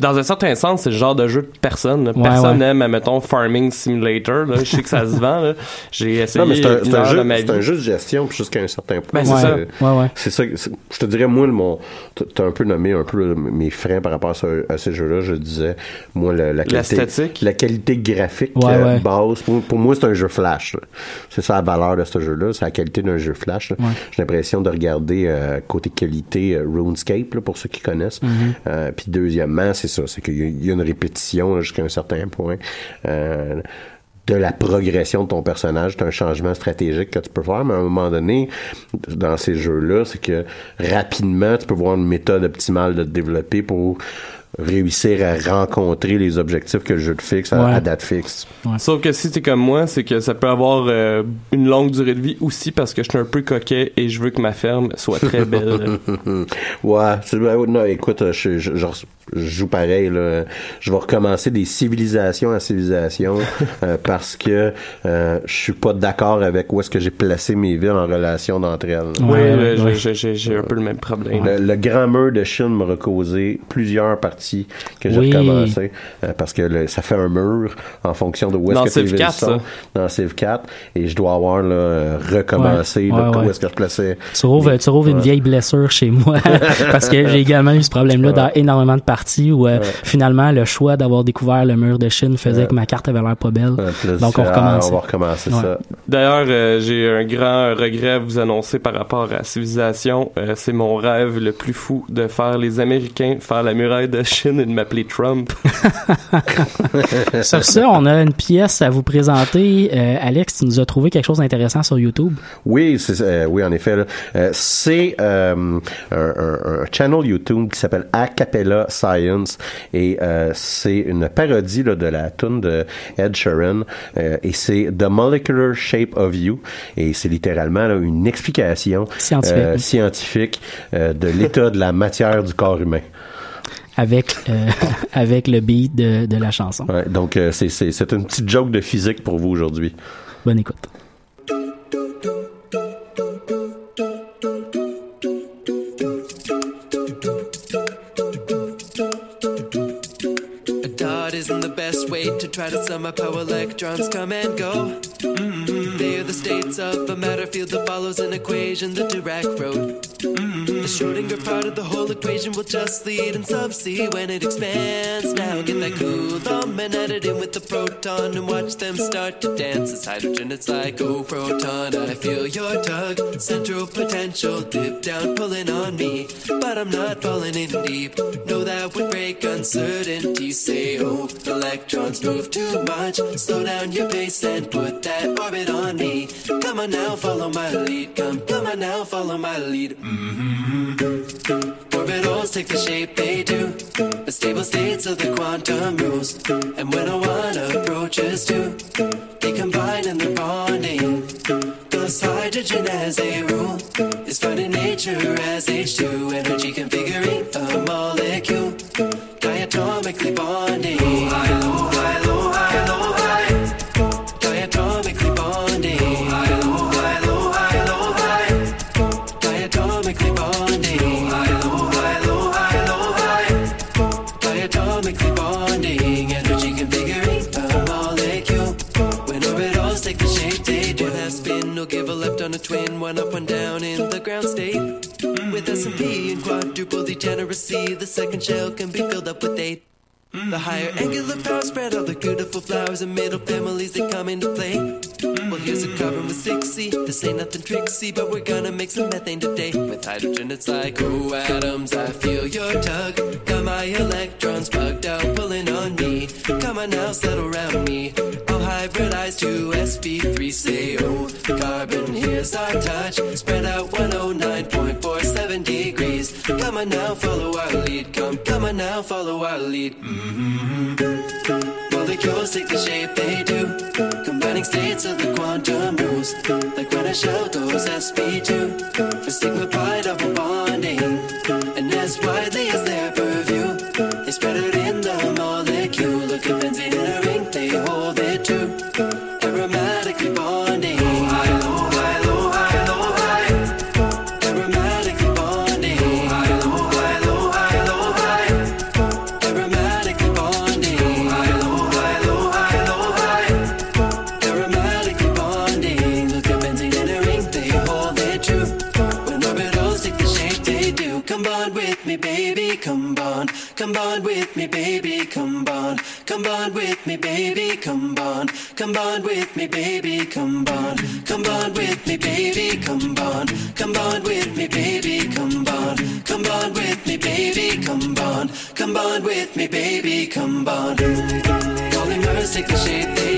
dans un certain sens, c'est le genre de jeu de personne. là. Personne ouais. n'aime, mettons, Farming Simulator. Là. Je sais que ça se vend. là. J'ai essayé Non, mais c'est un, c'est jeu, de ma c'est un vie. jeu de gestion jusqu'à un certain point. Ben, c'est ouais, ça. ouais, ouais. C'est ça. c'est- Je te dirais, moi, mon, t'as- un peu nommé un peu là, mes freins par rapport à, ce, à ces jeux-là. Je disais, moi, la, la qualité, L'esthétique. la qualité graphique Ouais, euh, ouais. basse. Pour, pour moi, c'est un jeu flash. C'est ça la valeur de ce jeu-là, c'est la qualité d'un jeu flash. J'ai l'impression de regarder euh, côté qualité euh, RuneScape là, pour ceux qui connaissent. Euh, Puis deuxièmement, c'est c'est qu'il y, a- une répétition jusqu'à un certain point. Euh, de la progression de ton personnage, c'est un changement stratégique que tu peux faire, mais à un moment donné, dans ces jeux-là, c'est que rapidement, tu peux voir une méthode optimale de te développer pour réussir à rencontrer les objectifs que le jeu te fixe à, Ouais. à date fixe. Sauf que si t'es comme moi, c'est que ça peut avoir euh, une longue durée de vie aussi parce que je suis un peu coquet et je veux que ma ferme soit très belle. ouais, c'est- non, écoute, je, je, je- je joue pareil. Là. Je vais recommencer des civilisations à civilisation euh, parce que euh, je suis pas d'accord avec où est-ce que j'ai placé mes villes en relation d'entre elles. oui, Ouais, là, ouais. j'ai- j'ai j'ai un peu le même problème. Le, le grand mur de Chine m'a causé plusieurs parties que j'ai Oui. recommencé euh, parce que le- ça fait un mur en fonction de où est-ce Dans que tes Civ villes 4, sont ça. dans Civ 4 et je dois avoir là, euh, recommencé Ouais, là, ouais, où ouais. est-ce que je plaçais Tu trouves, tu trouves une vieille blessure chez moi parce que j'ai également eu ce problème-là dans énormément de parties où euh, finalement le choix d'avoir découvert le mur de Chine faisait Ouais. que ma carte avait l'air pas belle. Euh, Donc tu on recommence. ah, on va recommencer Ouais. ça. D'ailleurs, euh, j'ai un grand regret à vous annoncer par rapport à Civilisation. Euh, c'est mon rêve le plus fou de faire les Américains faire la muraille de Chine et de m'appeler Trump. Sur ça, on a une pièce à vous présenter. Euh, Alex, tu nous as trouvé quelque chose d'intéressant sur YouTube. Oui, euh, oui, en effet. Euh, c'est euh, un, un- un channel YouTube qui s'appelle Acapella Science et euh, c'est une parodie là, de la tune de Ed Sheeran euh, et c'est The Molecular Shape of You et c'est littéralement là, une explication Scientifique. euh, scientifique euh, de l'état de la matière du corps humain. Avec euh, avec le beat de, de la chanson. Ouais, donc, euh, c'est- c'est c'est une petite joke de physique pour vous aujourd'hui. Bonne écoute. A the and the of a matter field that follows an equation that Dirac wrote. Mm-hmm. The Schrodinger part of the whole equation will just lead sub C when it expands. Now get that Coulomb and add it in with the proton and watch them start to dance. It's hydrogen, it's like, oh proton, I feel your tug. Central potential, dip down, pulling on me. But I'm not falling in deep. No, that would break uncertainty. Say, oh, electrons move too much. Slow down your pace and put that orbit on me. Come on now, follow my lead. Come, come on now, follow my lead. Mm-hmm. Orbitals take the shape they do. The stable states of the quantum rules. And when a one approaches two, they combine and they're bonding. Thus hydrogen as a rule is found in nature as H2 energy configuring a molecule. Diatomically bonding. High, on a twin. One up, one down in the ground state. With S&P and quadruple degeneracy, the second shell can be filled up with eight. The higher angular power spread all the beautiful flowers and middle families that come into play. Well, here's a carbon with 6C. This ain't nothing tricksy, but we're gonna make some methane today. With hydrogen, it's like, oh, atoms, I feel your tug. Got my electrons bugged out, pulling on me. Come on now, settle around me. I'll hybridize to sp3, say, oh, carbon, here's our touch. Spread out 109.47 degrees. Come on now, follow our lead. Come, come on now, follow our lead. Mm. Mm-hmm. Molecules take the shape they do, combining states of the quantum rules. Like when a shell goes sp2 for sigma pi double bonding, me, baby, come bond. Come bond with me, baby, come bond. Come bond with me, baby, come bond. Come bond with me, baby, come bond. Polymers take the shape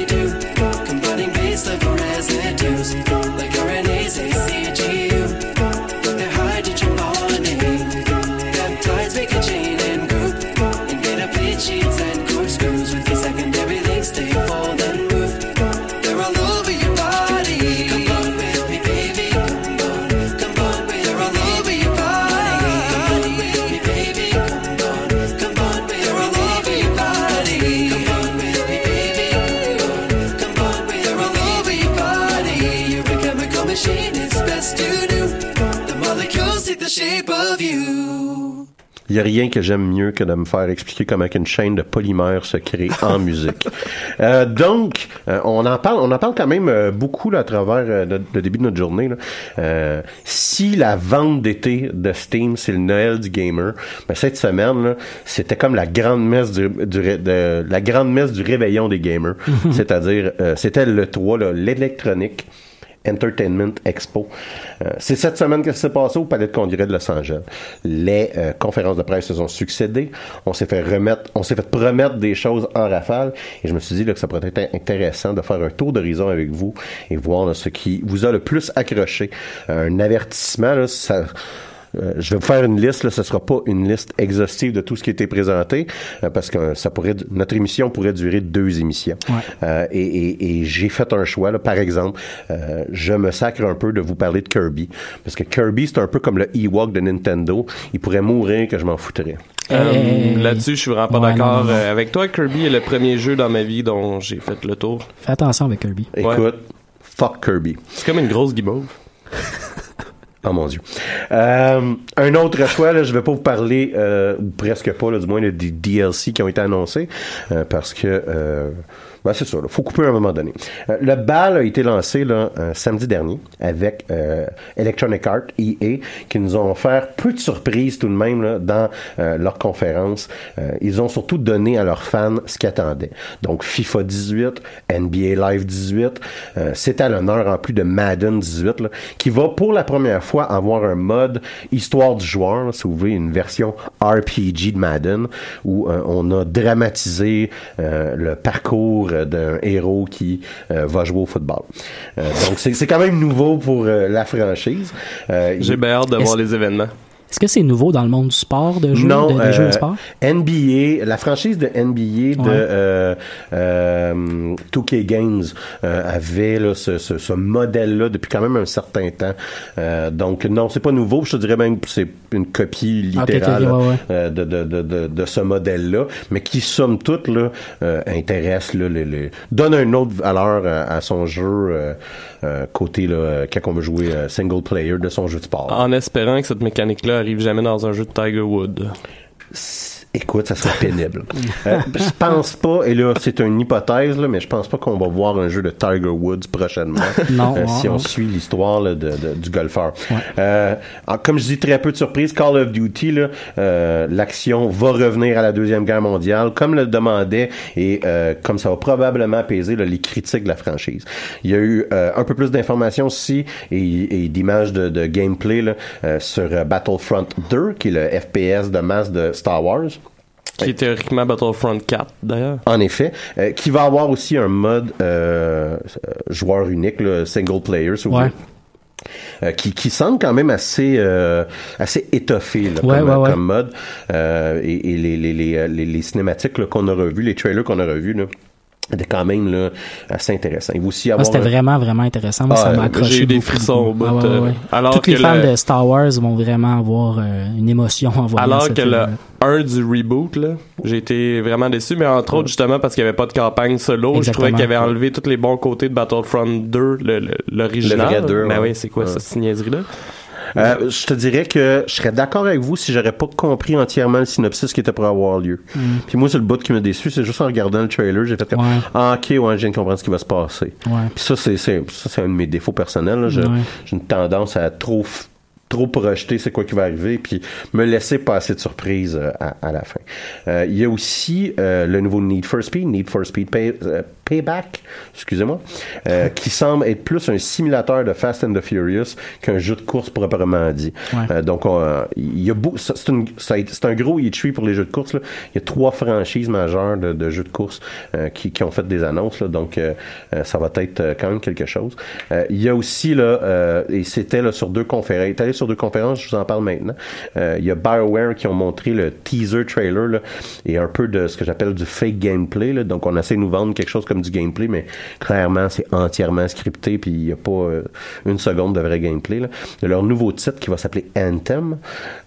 Il n'y a rien que j'aime mieux que de me faire expliquer comment une chaîne de polymères se crée en musique. Euh, donc, euh, on en parle, on en parle quand même euh, beaucoup là, à travers euh, le, le début de notre journée. là. Si la vente d'été de Steam, c'est le Noël du gamer, ben, cette semaine, c'était comme la grande messe du, du ré- de, la grande messe du réveillon des gamers. C'est-à-dire, c'était le 3, là, l'électronique. Entertainment Expo. Euh, c'est cette semaine que ça s'est passé au Palais de Congrès de Los Angeles. Les euh, conférences de presse se sont succédées. On s'est fait remettre, on s'est fait promettre des choses en rafale. Et je me suis dit là, que ça pourrait être intéressant de faire un tour d'horizon avec vous et voir là, ce qui vous a le plus accroché. Un avertissement, là, ça. Euh, je vais vous faire une liste, là, ce sera pas une liste exhaustive de tout ce qui a été présenté, euh, parce que ça pourrait, notre émission pourrait durer deux émissions. Euh, et et- et j'ai fait un choix, là, par exemple, euh, je me sacre un peu de vous parler de Kirby, parce que Kirby, c'est un peu comme le Ewok de Nintendo, il pourrait mourir que je m'en foutrais. Là-dessus, je suis vraiment pas ouais, d'accord non, non, non. avec toi. Kirby est le premier jeu dans ma vie dont j'ai fait le tour. Fais attention avec Kirby. Écoute, fuck Kirby. C'est comme une grosse guimauve. Oh mon dieu. Euh, un autre choix, là, je vais pas vous parler, euh, ou presque pas, là, du moins, là, des DLC qui ont été annoncés, euh, parce que, euh, ben, c'est ça, il faut couper à un moment donné. Euh, le bal a été lancé là, samedi dernier avec euh, Electronic Arts, EA, qui nous ont offert peu de surprises tout de même là, dans euh, leur conférence. Ils ont surtout donné à leurs fans ce qu'ils attendaient. Donc FIFA 18, NBA Live 18, euh, c'est à l'honneur en plus de Madden 18, là, qui va pour la première fois avoir un mode histoire du joueur, là, si vous voulez, une version RPG de Madden, où on a dramatisé le parcours euh, d'un héros qui euh, va jouer au football. Euh, donc c'est quand même nouveau pour la franchise. J'ai bien hâte de voir les événements. Est-ce que c'est nouveau dans le monde du sport, de jeux, non, de, des euh, jeux de sport? NBA, la franchise de NBA de Ouais. euh, euh, 2K Games euh, avait là, ce, ce, ce modèle-là depuis quand même un certain temps. Euh, donc non, c'est pas nouveau. Je te dirais même que c'est une copie littérale ouais, ouais. euh, de, de, de, de, de ce modèle-là, mais qui somme toute là euh, intéresse là, les, les- donne une autre valeur à, à son jeu euh, euh, côté là euh, quand on veut jouer euh, single player de son jeu de sport. En espérant que cette mécanique-là arrive jamais dans un jeu de Tiger Wood. Écoute, ça serait pénible. Euh, je pense pas, et là, c'est une hypothèse, là, mais je pense pas qu'on va voir un jeu de Tiger Woods prochainement. Non, euh, non, si on non. suit l'histoire du golfeur. Euh, alors, comme je dis, très peu de surprises. Call of Duty, euh, l'action va revenir à la Deuxième Guerre mondiale, comme le demandait, et euh, comme ça va probablement apaiser là, les critiques de la franchise. Il y a eu euh, un peu plus d'informations aussi et, et d'images de, de gameplay là, euh, sur euh, Battlefront 2, qui est le FPS de masse de Star Wars. Qui est théoriquement Battlefront 4, d'ailleurs. En effet, euh, qui va avoir aussi un mode euh, euh, joueur unique, là, single player, si vous Ouais. Euh, qui, qui semble quand même assez euh, assez étoffé là, Ouais, comme, ouais, ouais. comme mode Euh, et, et les, les, les, les, les cinématiques qu'on a revues, les trailers qu'on a revus là, étaient quand même là, assez intéressants. Il va aussi Ah, avoir c'était un- vraiment, vraiment intéressant. Moi, Ah, ça m'a accroché. j'ai eu des frissons bout, Ah, ouais, euh, ouais. alors Tous les que fans le- de Star Wars vont vraiment avoir euh, une émotion en voyant Alors que le film-là. 1 du reboot, là, j'ai été vraiment déçu, mais entre autres, justement, parce qu'il n'y avait pas de campagne solo, je Exactement. trouvais qu'il avait enlevé tous les bons côtés de Battlefront 2, le- le- l'original. Le vrai 2, Ben ouais. oui, c'est quoi Ouais. cette niaiserie-là? Euh, je te dirais que je serais d'accord avec vous si j'aurais pas compris entièrement le synopsis qui était pour avoir lieu. Puis moi, c'est le bout qui m'a déçu, c'est juste en regardant le trailer, j'ai fait comme Ouais. ah ok ouais, je viens de comprendre ce qui va se passer. Ouais. Puis ça, c'est c'est ça, c'est un de mes défauts personnels. Ouais. J'ai une tendance à trop trop projeter c'est quoi qui va arriver puis me laisser passer de surprise euh, à, à la fin. Euh, Il y a aussi euh, le nouveau Need for Speed, Need for Speed Pay- Payback, excusez-moi, euh, qui semble être plus un simulateur de Fast and the Furious qu'un jeu de course proprement dit. Ouais. Euh, donc on, il y a c'est un gros e pour les jeux de course. Il y a trois franchises majeures de, de jeux de course euh, qui, qui ont fait des annonces. Là, donc ça va être quand même quelque chose. Il y a aussi là, et c'était là sur deux conférences. Il est allé sur deux conférences, je vous en parle maintenant. Il y a BioWare qui ont montré le teaser trailer là, et un peu de ce que j'appelle du fake gameplay. Là. Donc on essaie de nous vendre quelque chose comme du gameplay, mais clairement c'est entièrement scripté puis il n'y a pas euh, une seconde de vrai gameplay. Là. A leur nouveau titre qui va s'appeler Anthem,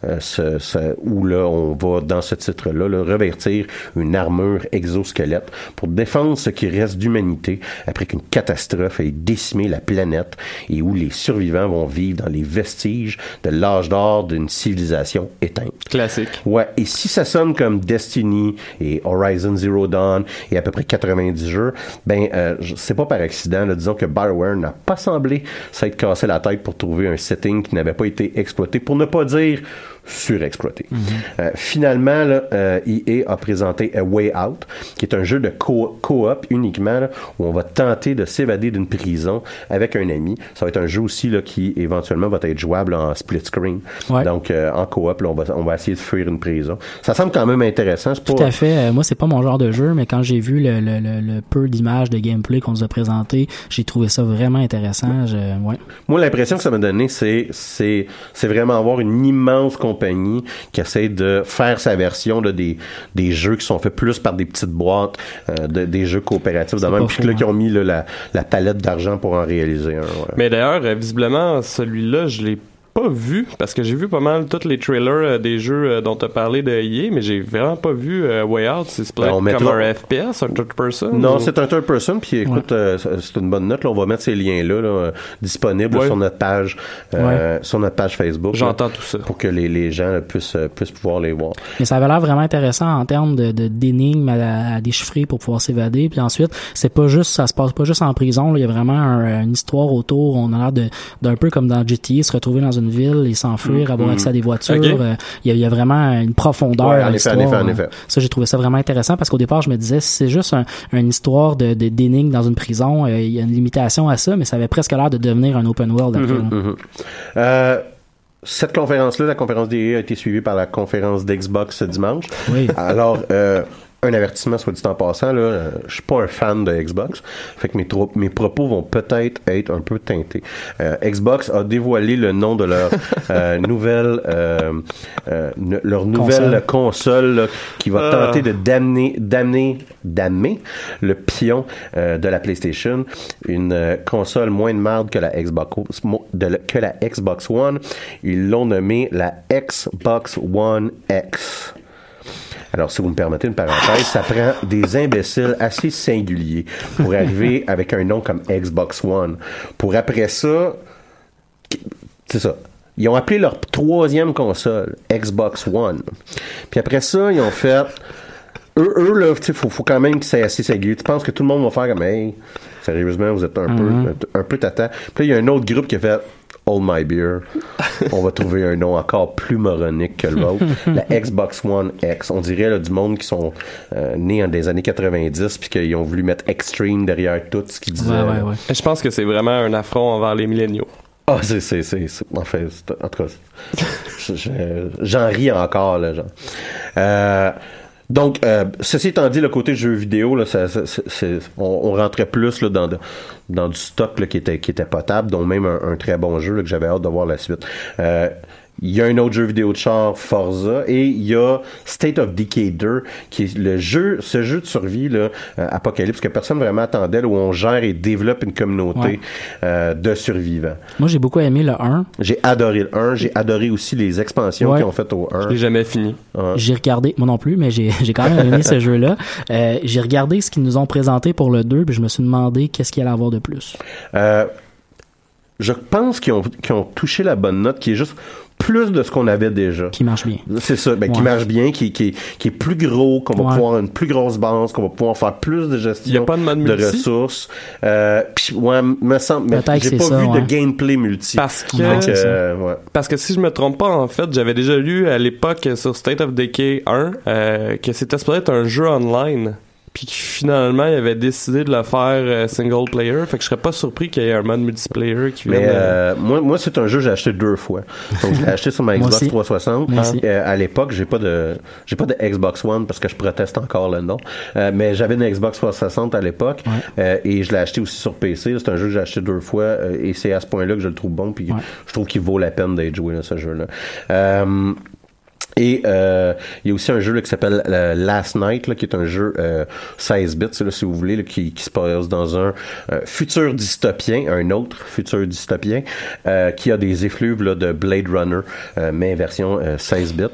euh, ce- ce- où là on va dans ce titre-là là, revêtir une armure exosquelette pour défendre ce qui reste d'humanité après qu'une catastrophe ait décimé la planète et où les survivants vont vivre dans les vestiges de l'âge d'or d'une civilisation éteinte. Classique. Ouais, et si ça sonne comme Destiny et Horizon Zero Dawn et à peu près 90 jeux, ben euh, c'est pas par accident. là. disons que BioWare n'a pas semblé s'être cassé la tête pour trouver un setting qui n'avait pas été exploité, pour ne pas dire surexploité. Euh, finalement, là, euh, EA a présenté A Way Out, qui est un jeu de co- co-op uniquement, là, où on va tenter de s'évader d'une prison avec un ami. Ça va être un jeu aussi là, qui éventuellement va être jouable en split screen. Ouais. Donc euh, en coop, on va on va essayer de fuir une prison. Ça semble quand même intéressant. Tout à fait. Euh, moi, c'est pas mon genre de jeu, mais quand j'ai vu le, le, le, le peu d'images de gameplay qu'on nous a présenté, j'ai trouvé ça vraiment intéressant. Je, ouais. Moi, l'impression que ça m'a donné, c'est vraiment avoir une immense compagnie qui essaie de faire sa version là, des des jeux qui sont faits plus par des petites boîtes, euh, de- des jeux coopératifs, de même, puis là, hein. qui ont mis là, la, la palette d'argent pour en réaliser un. ouais. Mais d'ailleurs, euh, visiblement, celui-là, je l'ai pas vu, parce que j'ai vu pas mal tous les trailers euh, des jeux euh, dont tu as parlé de EA, mais j'ai vraiment pas vu euh, Way Out. C'est Ben, on comme mettra- un FPS, un third person? Non, ou- c'est un third person, puis écoute, euh, c'est une bonne note. Là, on va mettre ces liens-là là, disponibles Ouais. sur notre page, euh, sur notre page Facebook. J'entends tout ça. pour que les, les gens là, puissent puissent pouvoir les voir. Mais ça avait l'air vraiment intéressant en termes de de- d'énigmes à, à déchiffrer pour pouvoir s'évader. Puis ensuite, c'est pas juste, ça se passe pas juste en prison. là. Il y a vraiment un- une histoire autour. On a l'air de d'un peu comme dans GTA, se retrouver dans une ville et s'enfuir, avoir accès à des voitures. Ok. Euh, Il y, a, il y a vraiment une profondeur Ouais, en à effet, en l'histoire. effet. Ça, j'ai trouvé ça vraiment intéressant parce qu'au départ, je me disais, c'est juste un- une histoire de de- d'énigmes dans une prison, euh, il y a une limitation à ça, mais ça avait presque l'air de devenir un open world après. là. Mhm. Euh, cette conférence-là, la conférence des a été suivie par la conférence d'Xbox ce dimanche. Oui. Alors, un avertissement, soit dit en passant, là, euh, je suis pas un fan de Xbox, fait que mes, propos vont peut-être être un peu teintés. Euh, Xbox a dévoilé le nom de leur euh, nouvelle, euh, leur nouvelle console, là, qui va Ah. tenter de damner, damner, damner le pion de la PlayStation, une console moins de marde que la Xbox, mo- de la- que la Xbox One. Ils l'ont nommée la Xbox One X. Alors, si vous me permettez une parenthèse, ça prend des imbéciles assez singuliers pour arriver avec un nom comme Xbox One. Pour après ça, c'est ça. Ils ont appelé leur troisième console Xbox One. Puis après ça, ils ont fait. Eux, eux là, sais, faut, faut quand même que c'est assez singulier. Tu penses que tout le monde va faire comme, hey, sérieusement, vous êtes un peu, un, peu tata. Puis là, il y a un autre groupe qui a fait. Hold my beer. On va trouver un nom encore plus moronique que l'autre. La Xbox One X. On dirait là, du monde qui sont euh, nés en des années 90 puis qu'ils ont voulu mettre Extreme derrière tout ce qu'ils disaient. Ouais, ouais, là. ouais. Je pense que c'est vraiment un affront envers les milléniaux. Ah, c'est, c'est, c'est, c'est- en fait, c'est- en tout cas, j'en ris encore, là, genre. Euh, donc, euh, ceci étant dit, le côté jeu vidéo, là, on, on rentrait plus dans, dans du stock là, qui, était, qui était potable, dont même un, très bon jeu que j'avais hâte de voir la suite. Euh, il y a un autre jeu vidéo de char, Forza, et il y a State of Decay 2, qui est le jeu, ce jeu de survie là, euh, apocalypse que personne vraiment attendait, là, où on gère et développe une communauté Ouais. euh, de survivants. Moi, j'ai beaucoup aimé le 1. J'ai adoré le 1, j'ai adoré aussi les expansions Ouais. qu'ils ont faites au 1. Je l'ai jamais fini. Ouais. J'ai regardé, moi non plus, mais j'ai j'ai quand même aimé ce jeu-là. Euh, j'ai regardé ce qu'ils nous ont présenté pour le 2, puis je me suis demandé qu'est-ce qu'il allait avoir de plus. Euh, je pense qu'ils ont, qu'ils ont touché la bonne note, qui est juste plus de ce qu'on avait déjà. Qui marche bien. C'est ça, ben, qui marche bien, qui, qui, qui est plus gros, qu'on va pouvoir avoir une plus grosse base, qu'on va pouvoir faire plus de gestion Y a pas de mode multi? ressources. Euh, pis, ouais, me semble, mais j'ai pas ça, vu ouais. de gameplay multi. Parce que. Euh, ouais. parce que si je me trompe pas, en fait, j'avais déjà lu à l'époque sur State of Decay 1 euh, que c'était supposé être un jeu online. Puis finalement, il avait décidé de le faire euh, single player. Fait que je serais pas surpris qu'il y ait un mode multiplayer qui Mais vienne. euh, euh, moi, moi c'est un jeu que j'ai acheté deux fois. Donc, je l'ai acheté sur ma Xbox aussi. 360. Moi aussi. Euh, à l'époque, j'ai pas de j'ai pas de Xbox One parce que je proteste encore le nom. Euh, mais j'avais une Xbox 360 à l'époque euh, et je l'ai acheté aussi sur PC. C'est un jeu que j'ai acheté deux fois euh, et c'est à ce point-là que je le trouve bon. Puis Ouais. je trouve qu'il vaut la peine d'être joué là, ce jeu-là. Euh, et euh, il y a aussi un jeu là, qui s'appelle euh, Last Night, là, qui est un jeu euh, 16 bits, là, si vous voulez, qui, qui se passe dans un euh, futur dystopien, un autre futur dystopien, euh, qui a des effluves de Blade Runner, mais version euh, 16 bits.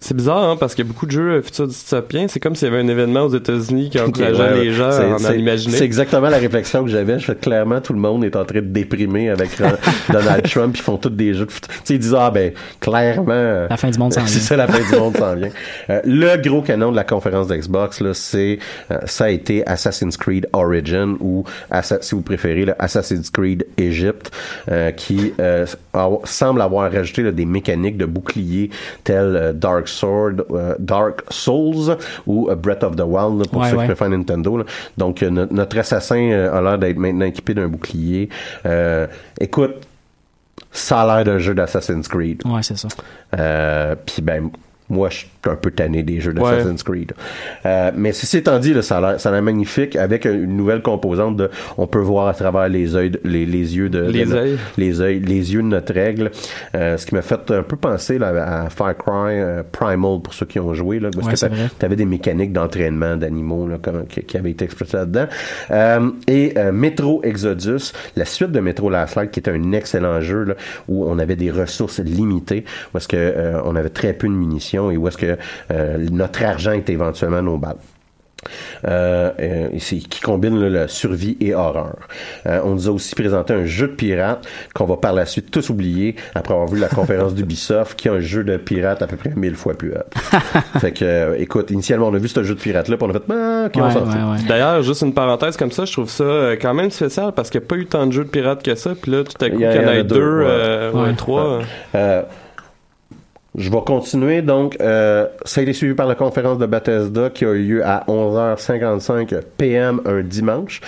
C'est- C'est bizarre, hein, parce qu'il y a beaucoup de jeux futurs dystopiens. C'est comme s'il y avait un événement aux États-Unis qui encourageait ouais. les gens C'est- à en c'est- imaginer. C'est exactement la réflexion que j'avais. Je fais clairement tout le monde est en train de déprimer avec Donald Trump. Ils font tous des jeux. De... Tu sais, ils disent ah ben clairement. La fin du monde s'en C'est vient. ça, la fin du monde s'en vient. Euh, le gros canon de la conférence d'Xbox là, c'est euh, ça a été Assassin's Creed Origin ou Assa- si vous préférez Assassin's Creed Egypt, euh, qui euh, a- semble avoir rajouté là, des mécaniques de bouclier tels euh, Dark Sword, euh, Dark Souls ou euh, Breath of the Wild pour Ouais, ceux ouais. qui préfèrent Nintendo. là. Donc euh, notre, notre assassin a l'air d'être maintenant équipé d'un bouclier. Écoute, ça a l'air d'un jeu d'Assassin's Creed. Ouais, c'est ça. Euh, Puis ben moi je un peu tanné des jeux Ouais. d'Assassin's Creed. Euh, mais ceci étant dit, là, ça a l'air ça a l'air magnifique avec une nouvelle composante de on peut voir à travers les yeux les, les yeux de, Les œils. les yeux les yeux de notre règle euh, ce qui m'a fait un peu penser là, à Far Cry euh, Primal pour ceux qui ont joué là parce Ouais, que vrai. t'avais des mécaniques d'entraînement d'animaux là, comme- qui, qui avaient été exploitées là-dedans Euh, et euh, Metro Exodus la suite de Metro Last Light qui était un excellent jeu là, où on avait des ressources limitées où est-ce que euh, on avait très peu de munitions et où est-ce que euh, notre argent était éventuellement nos balles euh, euh, et c'est- qui combine là, la survie et horreur. Euh, on nous a aussi présenté un jeu de pirate qu'on va par la suite tous oublier après avoir vu la conférence d'Ubisoft qui est un jeu de pirate à peu près mille fois plus hot. fait que, euh, écoute, initialement on a vu ce jeu de pirate là, puis on a fait, ah, ok, on Ouais, s'en fout. ouais, ouais. D'ailleurs, juste une parenthèse comme ça, je trouve ça euh, quand même spécial parce qu'il n'y a pas eu tant de jeux de pirates que ça. Puis là, tout à coup, Il y qu'il a- y en a deux, deux, ouais. euh, ouais, Ouais. trois. Je vais continuer. Donc, euh, ça a été suivi par la conférence de Bethesda qui a eu lieu à 11h55 PM un dimanche.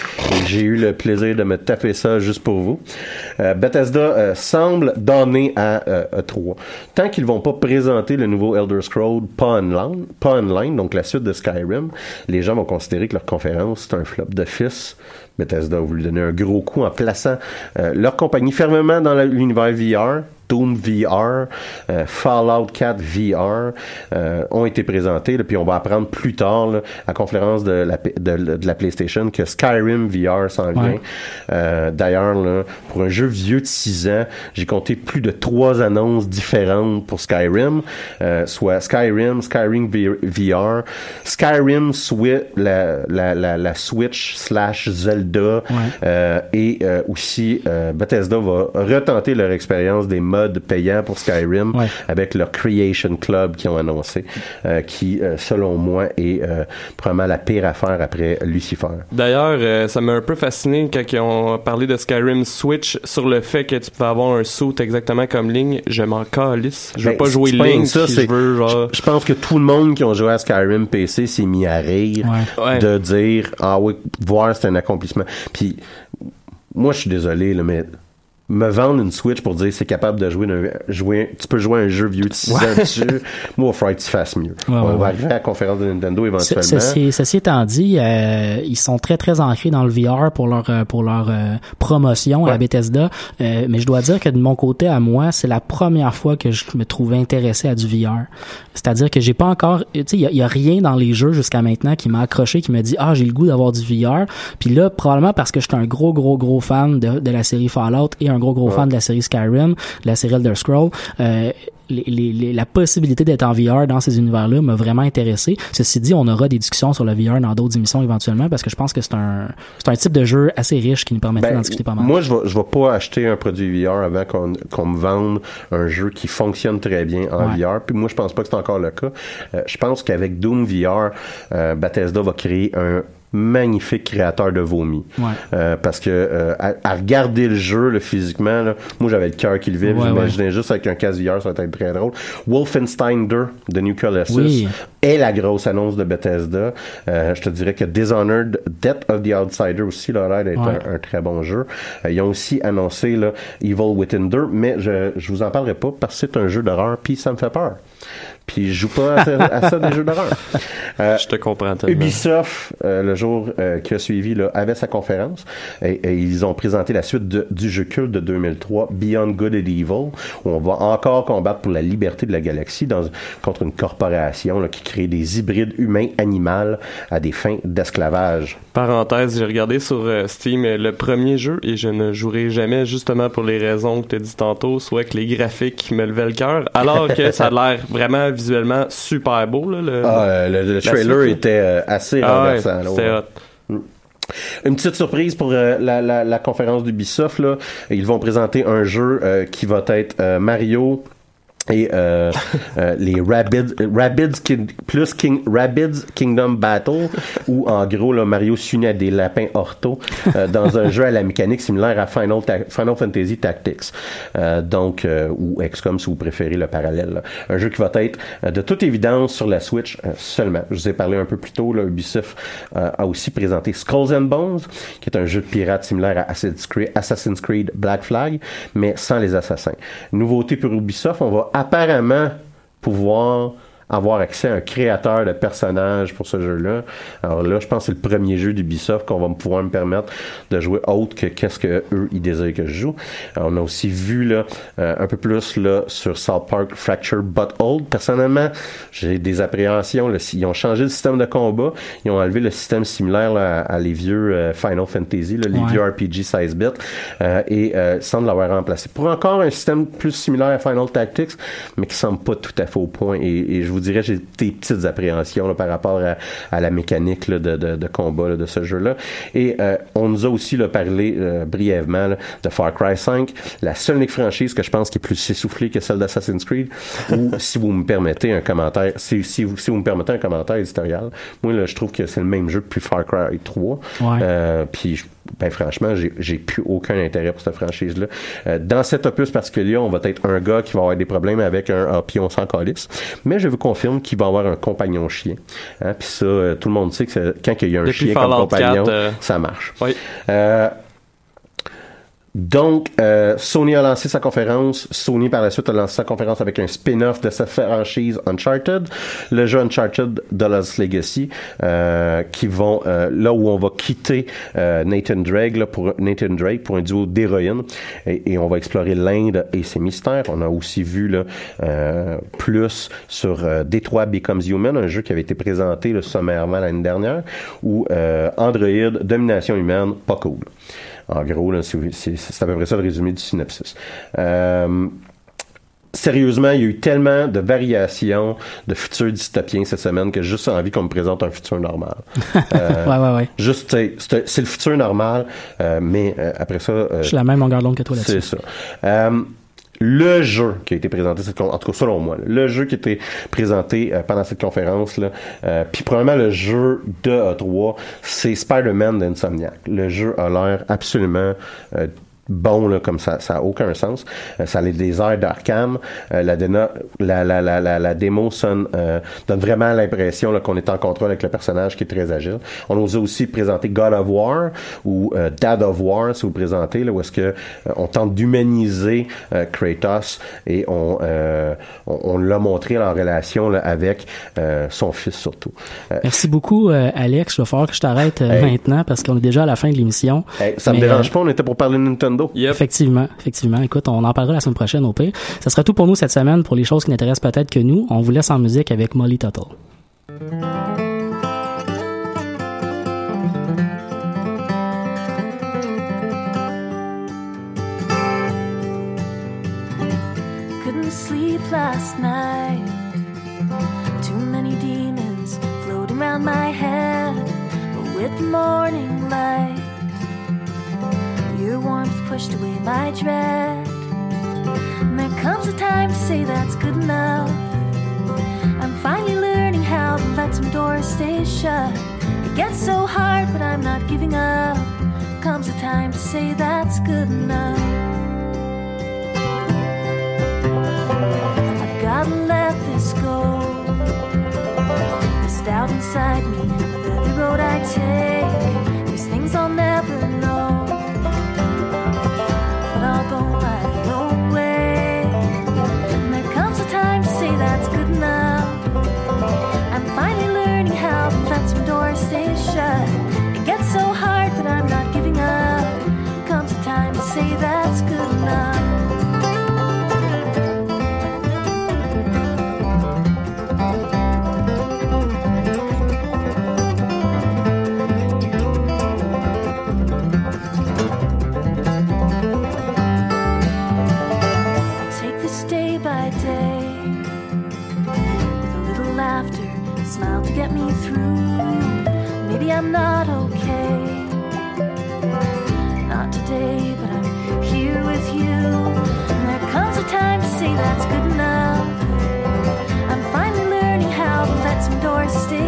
J'ai eu le plaisir de me taper ça juste pour vous. Euh, Bethesda euh, semble donner à euh, E3. Tant qu'ils vont pas présenter le nouveau Elder Scrolls pas online, pas online, donc la suite de Skyrim, les gens vont considérer que leur conférence c'est un flop d'office. Bethesda a voulu donner un gros coup en plaçant euh, leur compagnie fermement dans l'univers VR. Doom VR, euh, Fallout 4 VR euh, ont été présentés. là, puis on va apprendre plus tard là, à la conférence de la, de, de la PlayStation que Skyrim VR s'en vient. Ouais. Euh, D'ailleurs, pour un jeu vieux de 6 ans, j'ai compté plus de trois annonces différentes pour Skyrim, soit Skyrim, Skyrim VR, Skyrim Switch, la, la, la, la Switch slash Zelda, euh, et euh, aussi euh, Bethesda va retenter leur expérience des modes payants pour Skyrim Ouais. avec leur Creation Club qu'ils ont annoncé, euh, qui, euh, selon moi, est euh, probablement la pire affaire après Lucifer. D'ailleurs, euh, ça m'a un peu fasciné quand ils ont parlé de Skyrim Switch sur le fait que tu pouvais avoir un suit exactement comme Ligne. Je m'en calisse. Je veux Ben, pas jouer ça, puis c'est- je veux genre. Je pense que tout le monde qui a joué à Skyrim PC s'est mis à rire Ouais. Ouais. de dire ah oui voir c'est un accomplissement. Puis moi je suis désolé là, mais me vendre une Switch pour dire c'est capable de jouer, jouer tu peux jouer à un jeu vieux de 6 ans dessus moi il faudrait que tu fasses mieux Ouais, on ouais, va arriver à la conférence de Nintendo éventuellement Ceci, ceci étant dit, euh, ils sont très très ancrés dans le VR pour leur euh, pour leur euh, promotion à. Bethesda. Euh, mais je dois dire que de mon côté à moi, c'est la première fois que je me trouve intéressé à du VR. C'est-à-dire que j'ai pas encore, tu sais, il y, a- il y a rien dans les jeux jusqu'à maintenant qui m'a accroché, qui me dit ah j'ai le goût d'avoir du VR. Puis là probablement parce que je suis un gros gros gros fan de, de la série Fallout et un gros gros fan de la série Skyrim, de la série Elder Scrolls. Euh, les, les- les- la possibilité d'être en VR dans ces univers-là m'a vraiment intéressé. Ceci dit, on aura des discussions sur le VR dans d'autres émissions éventuellement parce que je pense que c'est un c'est un type de jeu assez riche qui nous permettrait Ben, d'en discuter pas mal. Moi, je vais, je vais pas acheter un produit VR avant qu'on qu'on me vende un jeu qui fonctionne très bien en Ouais. VR. Puis moi, je pense pas que c'est encore le cas. Euh, je pense qu'avec Doom VR, euh, Bethesda va créer un magnifique créateur de vomi. Ouais. Euh, parce que euh, à, à regarder le jeu là, physiquement, là, moi j'avais le cœur qui le vibre. Ouais, J'imaginais juste avec un casque VR, ça va être très drôle. Wolfenstein 2 de New Colossus Oui. est la grosse annonce de Bethesda. Euh, je te dirais que Dishonored, Death of the Outsider aussi, là, a l'air d'être Ouais. un, un très bon jeu. Euh, ils ont aussi annoncé là, Evil Within 2, mais je, je vous en parlerai pas parce que c'est un jeu d'horreur, puis ça me fait peur. Puis je joue pas à ça, à ça des jeux d'horreur. Euh, Je te comprends tellement. Ubisoft, euh, le jour euh, qui a suivi, là, avait sa conférence et, et ils ont présenté la suite de- du jeu culte de 2003, Beyond Good and Evil, où on va encore combattre pour la liberté de la galaxie dans, contre une corporation là, qui crée des hybrides humains-animaux à des fins d'esclavage. Parenthèse, j'ai regardé sur euh, Steam le premier jeu et je ne jouerai jamais justement pour les raisons que tu as dit tantôt, soit que les graphiques me levaient le cœur, alors que ça a l'air vraiment visuellement super beau. Là, le, Ah, euh, le, le trailer suite, était euh, assez Ah renversant. là, c'était ouais. hot. Une petite surprise pour euh, la, la, la conférence d'Ubisoft. Ils vont présenter un jeu euh, qui va être euh, Mario et euh, euh, les Rabbids, Rabbids plus King, Rabbids Kingdom Battle où en gros là, Mario s'unit à des lapins ortho euh, dans un jeu à la mécanique similaire à Final, Ta- Final Fantasy Tactics. Euh, donc euh, ou XCOM si vous préférez le parallèle là. un jeu qui va être euh, de toute évidence sur la Switch seulement. Je vous ai parlé un peu plus tôt là, Ubisoft a aussi présenté Skulls and Bones qui est un jeu de pirate similaire à Assassin's Creed, Assassin's Creed Black Flag mais sans les assassins. Nouveauté pour Ubisoft on va apparemment pouvoir avoir accès à un créateur de personnages pour ce jeu-là. Alors là, je pense que c'est le premier jeu d'Ubisoft qu'on va pouvoir me permettre de jouer autre que qu'est-ce que eux ils désirent que je joue. Alors, on a aussi vu là euh, un peu plus là sur South Park Fracture But Old. Personnellement, j'ai des appréhensions. là. Ils ont changé le système de combat, ils ont enlevé le système similaire là, à, à les vieux euh, Final Fantasy, là, les Ouais. vieux RPG 16 bits, euh, et euh, semble l'avoir remplacé pour encore un système plus similaire à Final Tactics, mais qui semble pas tout à fait au point. Et, et je vous dirais, j'ai des petites appréhensions là, par rapport à, à la mécanique là, de, de, de combat là, de ce jeu-là. Et euh, on nous a aussi parlé euh, brièvement de Far Cry 5, la seule unique franchise que je pense qui est plus essoufflée que celle d'Assassin's Creed. ou si vous me permettez un commentaire, si, si, vous, si vous me permettez un commentaire éditorial, moi là, je trouve que c'est le même jeu depuis Far Cry 3. Ouais. Euh, puis ben franchement, j'ai plus aucun intérêt pour cette franchise-là. Euh, dans cet opus particulier, on va être un gars qui va avoir des problèmes avec un ah, puis on s'en calisse. Mais je vous confirme qu'il va avoir un compagnon chien. Hein, puis ça, euh, tout le monde sait que quand il y a un Depuis chien comme compagnon, 4, euh, ça marche. Oui. Donc, euh, Sony a lancé sa conférence. Sony, par la suite, a lancé sa conférence avec un spin-off de sa franchise Uncharted, le jeu Uncharted de Lost Legacy, euh, qui vont euh, là où on va quitter euh, Nathan Drake là, pour Nathan Drake pour un duo d'héroïne et, et on va explorer l'Inde et ses mystères. On a aussi vu là euh, plus sur euh, Detroit Becomes Human, un jeu qui avait été présenté là, sommairement l'année dernière, où Android, domination humaine, pas cool. En gros, c'est c'est- c'est à peu près ça le résumé du synopsis. Euh, Sérieusement, il y a eu tellement de variations de futurs dystopiens cette semaine que j'ai juste envie qu'on me présente un futur normal. Euh, Ouais, ouais, ouais. Juste, tu sais, c'est c'est le futur normal, euh, mais euh, après ça... Je suis la même longueur d'onde que toi c'est là-dessus. ça. Le jeu qui a été présenté, cette en tout cas selon moi, le jeu qui a été présenté euh, pendant cette conférence, là, euh, puis probablement le jeu de E3, c'est Spider-Man d'Insomniac. Le jeu a l'air absolument euh, bon là, comme ça ça a aucun sens Euh, ça a des airs d'Arkham Euh, la, la, la, la, la, démo sonne, euh, donne vraiment l'impression là, qu'on est en contrôle avec le personnage qui est très agile on nous a aussi présenté God of War ou euh, Dad of War si vous présentez là, où est-ce que euh, on tente d'humaniser euh, Kratos et on, euh, on, on l'a montré en relation là, avec euh, son fils surtout Merci beaucoup, euh, Alex. Il va falloir que je t'arrête Hey. maintenant parce qu'on est déjà à la fin de l'émission. hey, ça me Mais, dérange pas on était pour parler de Nintendo Effectivement, effectivement. Écoute, on en parlera la semaine prochaine au pire. Ça sera tout pour nous cette semaine pour les choses qui n'intéressent peut-être que nous. On vous laisse en musique avec Molly Tuttle. Couldn't sleep last night. Too many demons floating around my head. But with the morning light, your warmth pushed away my dread. And there comes a time to say that's good enough. I'm finally learning how to let some doors stay shut. It gets so hard, but I'm not giving up. Comes a time to say that's good enough. I've gotta let this go. This doubt inside me, with every road I take, there's things I'll never know.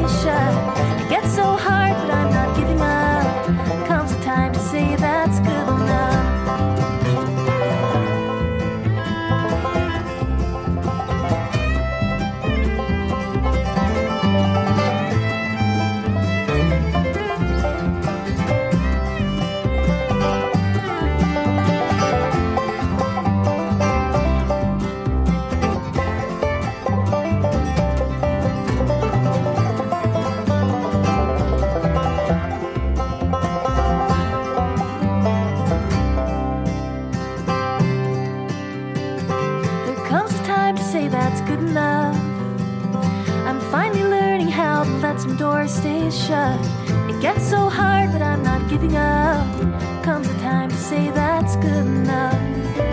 Stay. It gets so hard, but I'm how to let some doors stay shut. It gets so hard, but I'm not giving up.